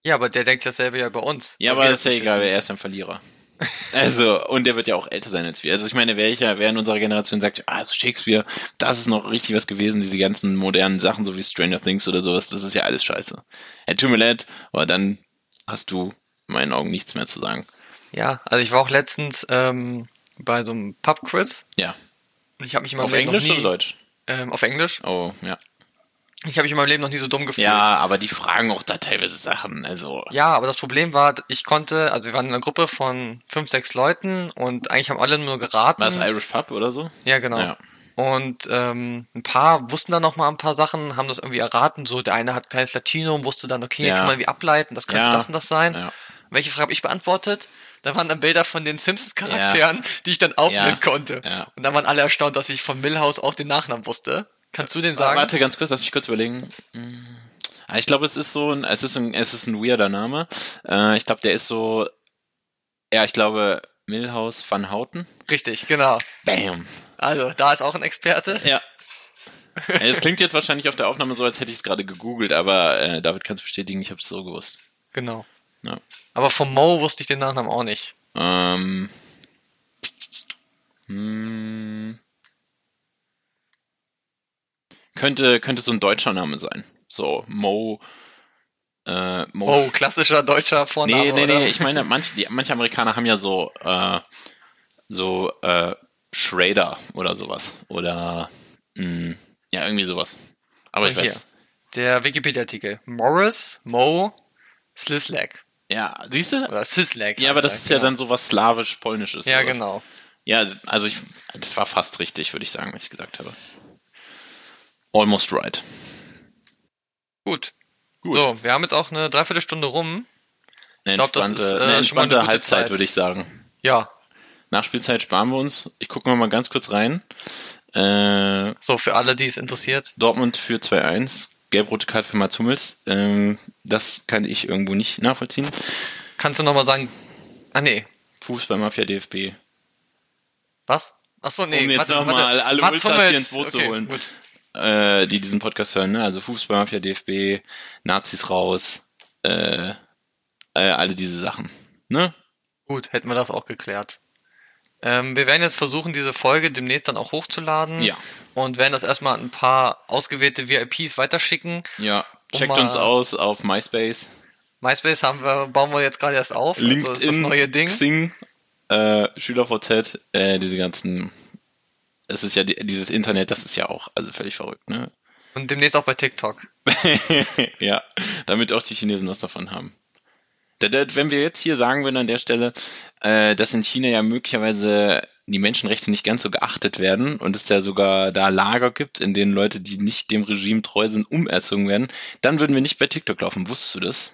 [SPEAKER 2] Ja, aber der denkt dasselbe ja bei uns.
[SPEAKER 1] Ja, aber das ist ja egal,
[SPEAKER 2] wissen.
[SPEAKER 1] er ist ein Verlierer. Also, und der wird ja auch älter sein als wir. Also ich meine, welcher, wer in unserer Generation sagt, ah, also Shakespeare, das ist noch richtig was gewesen, diese ganzen modernen Sachen, so wie Stranger Things oder sowas, das ist ja alles scheiße. Ja, tut mir leid, aber dann hast du in meinen Augen nichts mehr zu sagen.
[SPEAKER 2] Ja, also ich war auch letztens ähm, bei so einem Pub-Quiz.
[SPEAKER 1] Ja.
[SPEAKER 2] Und ich habe mich meinem
[SPEAKER 1] Auf Englisch
[SPEAKER 2] nie,
[SPEAKER 1] oder Deutsch?
[SPEAKER 2] Ähm, auf Englisch.
[SPEAKER 1] Oh, ja.
[SPEAKER 2] Ich habe mich in meinem Leben noch nie so dumm gefühlt.
[SPEAKER 1] Ja, aber die fragen auch da teilweise Sachen, also.
[SPEAKER 2] Ja, aber das Problem war, ich konnte, also wir waren in einer Gruppe von fünf, sechs Leuten und eigentlich haben alle nur geraten.
[SPEAKER 1] War es Irish Pub oder so?
[SPEAKER 2] Ja, genau.
[SPEAKER 1] Ja.
[SPEAKER 2] Und ähm, ein paar wussten dann noch mal ein paar Sachen, haben das irgendwie erraten. So, der eine hat ein kleines Latinum, wusste dann, okay,
[SPEAKER 1] Ja.
[SPEAKER 2] kann man irgendwie ableiten, das könnte
[SPEAKER 1] Ja.
[SPEAKER 2] das und das sein.
[SPEAKER 1] Ja.
[SPEAKER 2] Welche Frage habe ich beantwortet? Da waren dann Bilder von den Simpsons-Charakteren, die ich dann aufnehmen konnte.
[SPEAKER 1] Ja.
[SPEAKER 2] Und dann waren alle erstaunt, dass ich von Millhouse auch den Nachnamen wusste. Kannst du den sagen?
[SPEAKER 1] Warte ganz kurz, lass mich kurz überlegen. Hm. Ah, Ich glaube, es ist so ein, es ist ein, es ist ein weirder Name. Äh, ich glaube, der ist so, ja, ich glaube, Milhouse van Houten.
[SPEAKER 2] Richtig, genau.
[SPEAKER 1] Bam.
[SPEAKER 2] Also, da ist auch ein Experte.
[SPEAKER 1] Ja. Äh, Es klingt jetzt wahrscheinlich auf der Aufnahme so, als hätte ich es gerade gegoogelt, aber äh, David kann es bestätigen, ich habe es so gewusst.
[SPEAKER 2] Genau.
[SPEAKER 1] Ja.
[SPEAKER 2] Aber vom Mo wusste ich den Nachnamen auch nicht.
[SPEAKER 1] Ähm, hm, könnte, könnte so ein deutscher Name sein. So, Mo, äh, Mo.
[SPEAKER 2] Oh, klassischer deutscher Vorname.
[SPEAKER 1] nee, nee,
[SPEAKER 2] oder?
[SPEAKER 1] nee, ich meine, manche, die, manche Amerikaner haben ja so, äh, so, äh, Schrader oder sowas. Oder, mh, ja, irgendwie sowas. Aber ich
[SPEAKER 2] Hier.
[SPEAKER 1] weiß.
[SPEAKER 2] Der Wikipedia-Artikel. Morris, Mo, Slislak.
[SPEAKER 1] Ja, siehst du?
[SPEAKER 2] Oder Sislak.
[SPEAKER 1] Ja, aber das ist ja
[SPEAKER 2] genau.
[SPEAKER 1] dann sowas slawisch-polnisches.
[SPEAKER 2] Ja,
[SPEAKER 1] sowas.
[SPEAKER 2] genau.
[SPEAKER 1] Ja, also ich, das war fast richtig, würde ich sagen, was ich gesagt habe. Almost right.
[SPEAKER 2] Gut.
[SPEAKER 1] Gut.
[SPEAKER 2] So, wir haben jetzt auch eine Dreiviertelstunde rum.
[SPEAKER 1] Eine
[SPEAKER 2] glaub, das ist, äh,
[SPEAKER 1] eine
[SPEAKER 2] eine
[SPEAKER 1] entspannte
[SPEAKER 2] gute
[SPEAKER 1] Halbzeit,
[SPEAKER 2] Zeit.
[SPEAKER 1] würde ich sagen.
[SPEAKER 2] Ja.
[SPEAKER 1] Nachspielzeit sparen wir uns. Ich gucke mal, ganz kurz rein. Äh,
[SPEAKER 2] So, für alle, die es interessiert.
[SPEAKER 1] Dortmund für 2-1. Gelb-rote Karte für Mats Hummels. Ähm, das kann ich irgendwo nicht nachvollziehen.
[SPEAKER 2] Kannst du nochmal sagen. Ah, nee.
[SPEAKER 1] Fußballmafia DFB.
[SPEAKER 2] Was? Achso, nee.
[SPEAKER 1] Um jetzt
[SPEAKER 2] warte,
[SPEAKER 1] noch
[SPEAKER 2] warte.
[SPEAKER 1] mal alle
[SPEAKER 2] Mats
[SPEAKER 1] Ultras hier
[SPEAKER 2] Hummels.
[SPEAKER 1] ins Boot zu
[SPEAKER 2] Okay,
[SPEAKER 1] holen.
[SPEAKER 2] Gut.
[SPEAKER 1] Äh, die diesen Podcast hören, ne? Also Fußballmafia DFB, Nazis raus, äh, äh, alle diese Sachen. Ne?
[SPEAKER 2] gut, hätten wir das auch geklärt. Ähm, wir werden jetzt versuchen, diese Folge demnächst dann auch hochzuladen.
[SPEAKER 1] Ja.
[SPEAKER 2] Und werden das erstmal ein paar ausgewählte VIPs weiterschicken.
[SPEAKER 1] Ja.
[SPEAKER 2] Um
[SPEAKER 1] Checkt
[SPEAKER 2] mal-
[SPEAKER 1] uns aus auf MySpace.
[SPEAKER 2] MySpace haben wir, bauen wir jetzt gerade erst auf. also das ist das neue Ding.
[SPEAKER 1] Xing, äh, SchülerVZ, äh, diese ganzen, es ist ja die, dieses Internet, das ist ja auch also völlig verrückt, ne?
[SPEAKER 2] Und demnächst auch bei TikTok. (laughs)
[SPEAKER 1] ja, damit auch die Chinesen was davon haben. Wenn wir jetzt hier sagen würden an der Stelle, äh, dass in China ja möglicherweise die Menschenrechte nicht ganz so geachtet werden und es ja sogar da Lager gibt, in denen Leute, die nicht dem Regime treu sind, umerzogen werden, dann würden wir nicht bei TikTok laufen. Wusstest du das?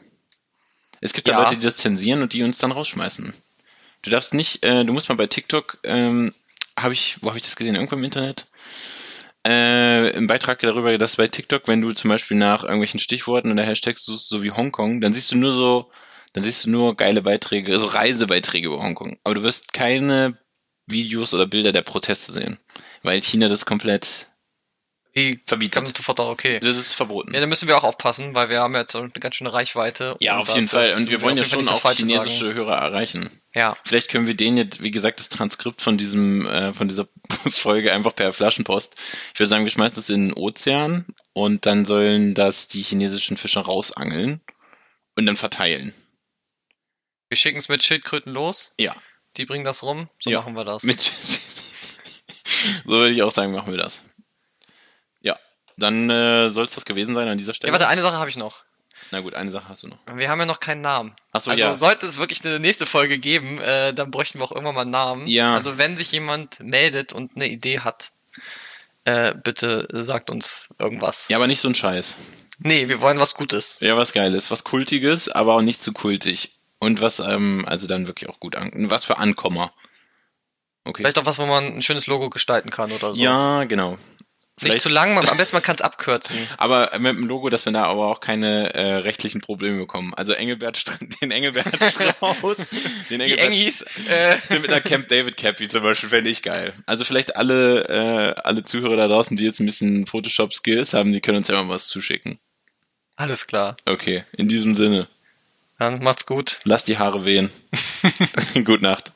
[SPEAKER 1] Es gibt ja,
[SPEAKER 2] Ja.
[SPEAKER 1] Leute, die das zensieren und die uns dann rausschmeißen. Du darfst nicht, äh, du musst mal bei TikTok, ähm, habe ich, wo habe ich das gesehen? Irgendwo im Internet? Äh, im Beitrag darüber, dass bei TikTok, wenn du zum Beispiel nach irgendwelchen Stichworten oder Hashtags suchst, so wie Hongkong, dann siehst du nur so dann siehst du nur geile Beiträge, also Reisebeiträge über Hongkong. Aber du wirst keine Videos oder Bilder der Proteste sehen, weil China das komplett
[SPEAKER 2] Die
[SPEAKER 1] verbietet.
[SPEAKER 2] kann sofort auch okay.
[SPEAKER 1] Das ist verboten.
[SPEAKER 2] Ja, da müssen wir auch aufpassen, weil wir haben jetzt eine ganz schöne Reichweite.
[SPEAKER 1] Ja, auf
[SPEAKER 2] da
[SPEAKER 1] jeden Fall. Und wir wollen ja schon auch chinesische Hörer erreichen.
[SPEAKER 2] Sagen. Ja,
[SPEAKER 1] Vielleicht können wir denen jetzt, wie gesagt, das Transkript von diesem, äh, von dieser (laughs) Folge einfach per Flaschenpost. Ich würde sagen, wir schmeißen das in den Ozean und dann sollen das die chinesischen Fischer rausangeln und dann verteilen.
[SPEAKER 2] wir schicken es mit Schildkröten los.
[SPEAKER 1] Ja.
[SPEAKER 2] Die bringen das rum. So
[SPEAKER 1] Ja.
[SPEAKER 2] machen wir das.
[SPEAKER 1] Mit (laughs) so würde ich auch sagen, machen wir das. Ja. Dann äh, soll es das gewesen sein an dieser
[SPEAKER 2] ja,
[SPEAKER 1] Stelle.
[SPEAKER 2] warte, eine Sache habe ich noch.
[SPEAKER 1] Na gut, eine Sache hast du noch.
[SPEAKER 2] Wir haben ja noch keinen Namen.
[SPEAKER 1] Ach so,
[SPEAKER 2] also
[SPEAKER 1] ja.
[SPEAKER 2] sollte es wirklich eine nächste Folge geben, äh, dann bräuchten wir auch irgendwann mal einen Namen.
[SPEAKER 1] Ja.
[SPEAKER 2] Also wenn sich jemand meldet und eine Idee hat, äh, bitte sagt uns irgendwas.
[SPEAKER 1] Ja, aber nicht so ein Scheiß.
[SPEAKER 2] Nee, wir wollen was Gutes.
[SPEAKER 1] Ja, was Geiles, was Kultiges, aber auch nicht zu kultig. Und was, ähm, also dann wirklich auch gut an. Was für Ankommer. Okay.
[SPEAKER 2] Vielleicht auch was, wo man ein schönes Logo gestalten kann oder so.
[SPEAKER 1] Ja, genau.
[SPEAKER 2] Nicht zu lang, man, am besten man kann es abkürzen. (laughs)
[SPEAKER 1] aber mit dem Logo, dass wir da aber auch keine äh, rechtlichen Probleme bekommen. Also Engelbert, (laughs) den Engelbert (laughs) Strauß, den
[SPEAKER 2] Die
[SPEAKER 1] Engelbert
[SPEAKER 2] Engis, äh,
[SPEAKER 1] mit einer Camp David Cappy zum Beispiel fände ich geil. Also vielleicht alle, äh, alle Zuhörer da draußen, die jetzt ein bisschen Photoshop-Skills haben, die können uns ja mal was zuschicken.
[SPEAKER 2] alles klar.
[SPEAKER 1] Okay, in diesem Sinne,
[SPEAKER 2] Dann macht's gut.
[SPEAKER 1] lasst die Haare wehen. Gute Nacht.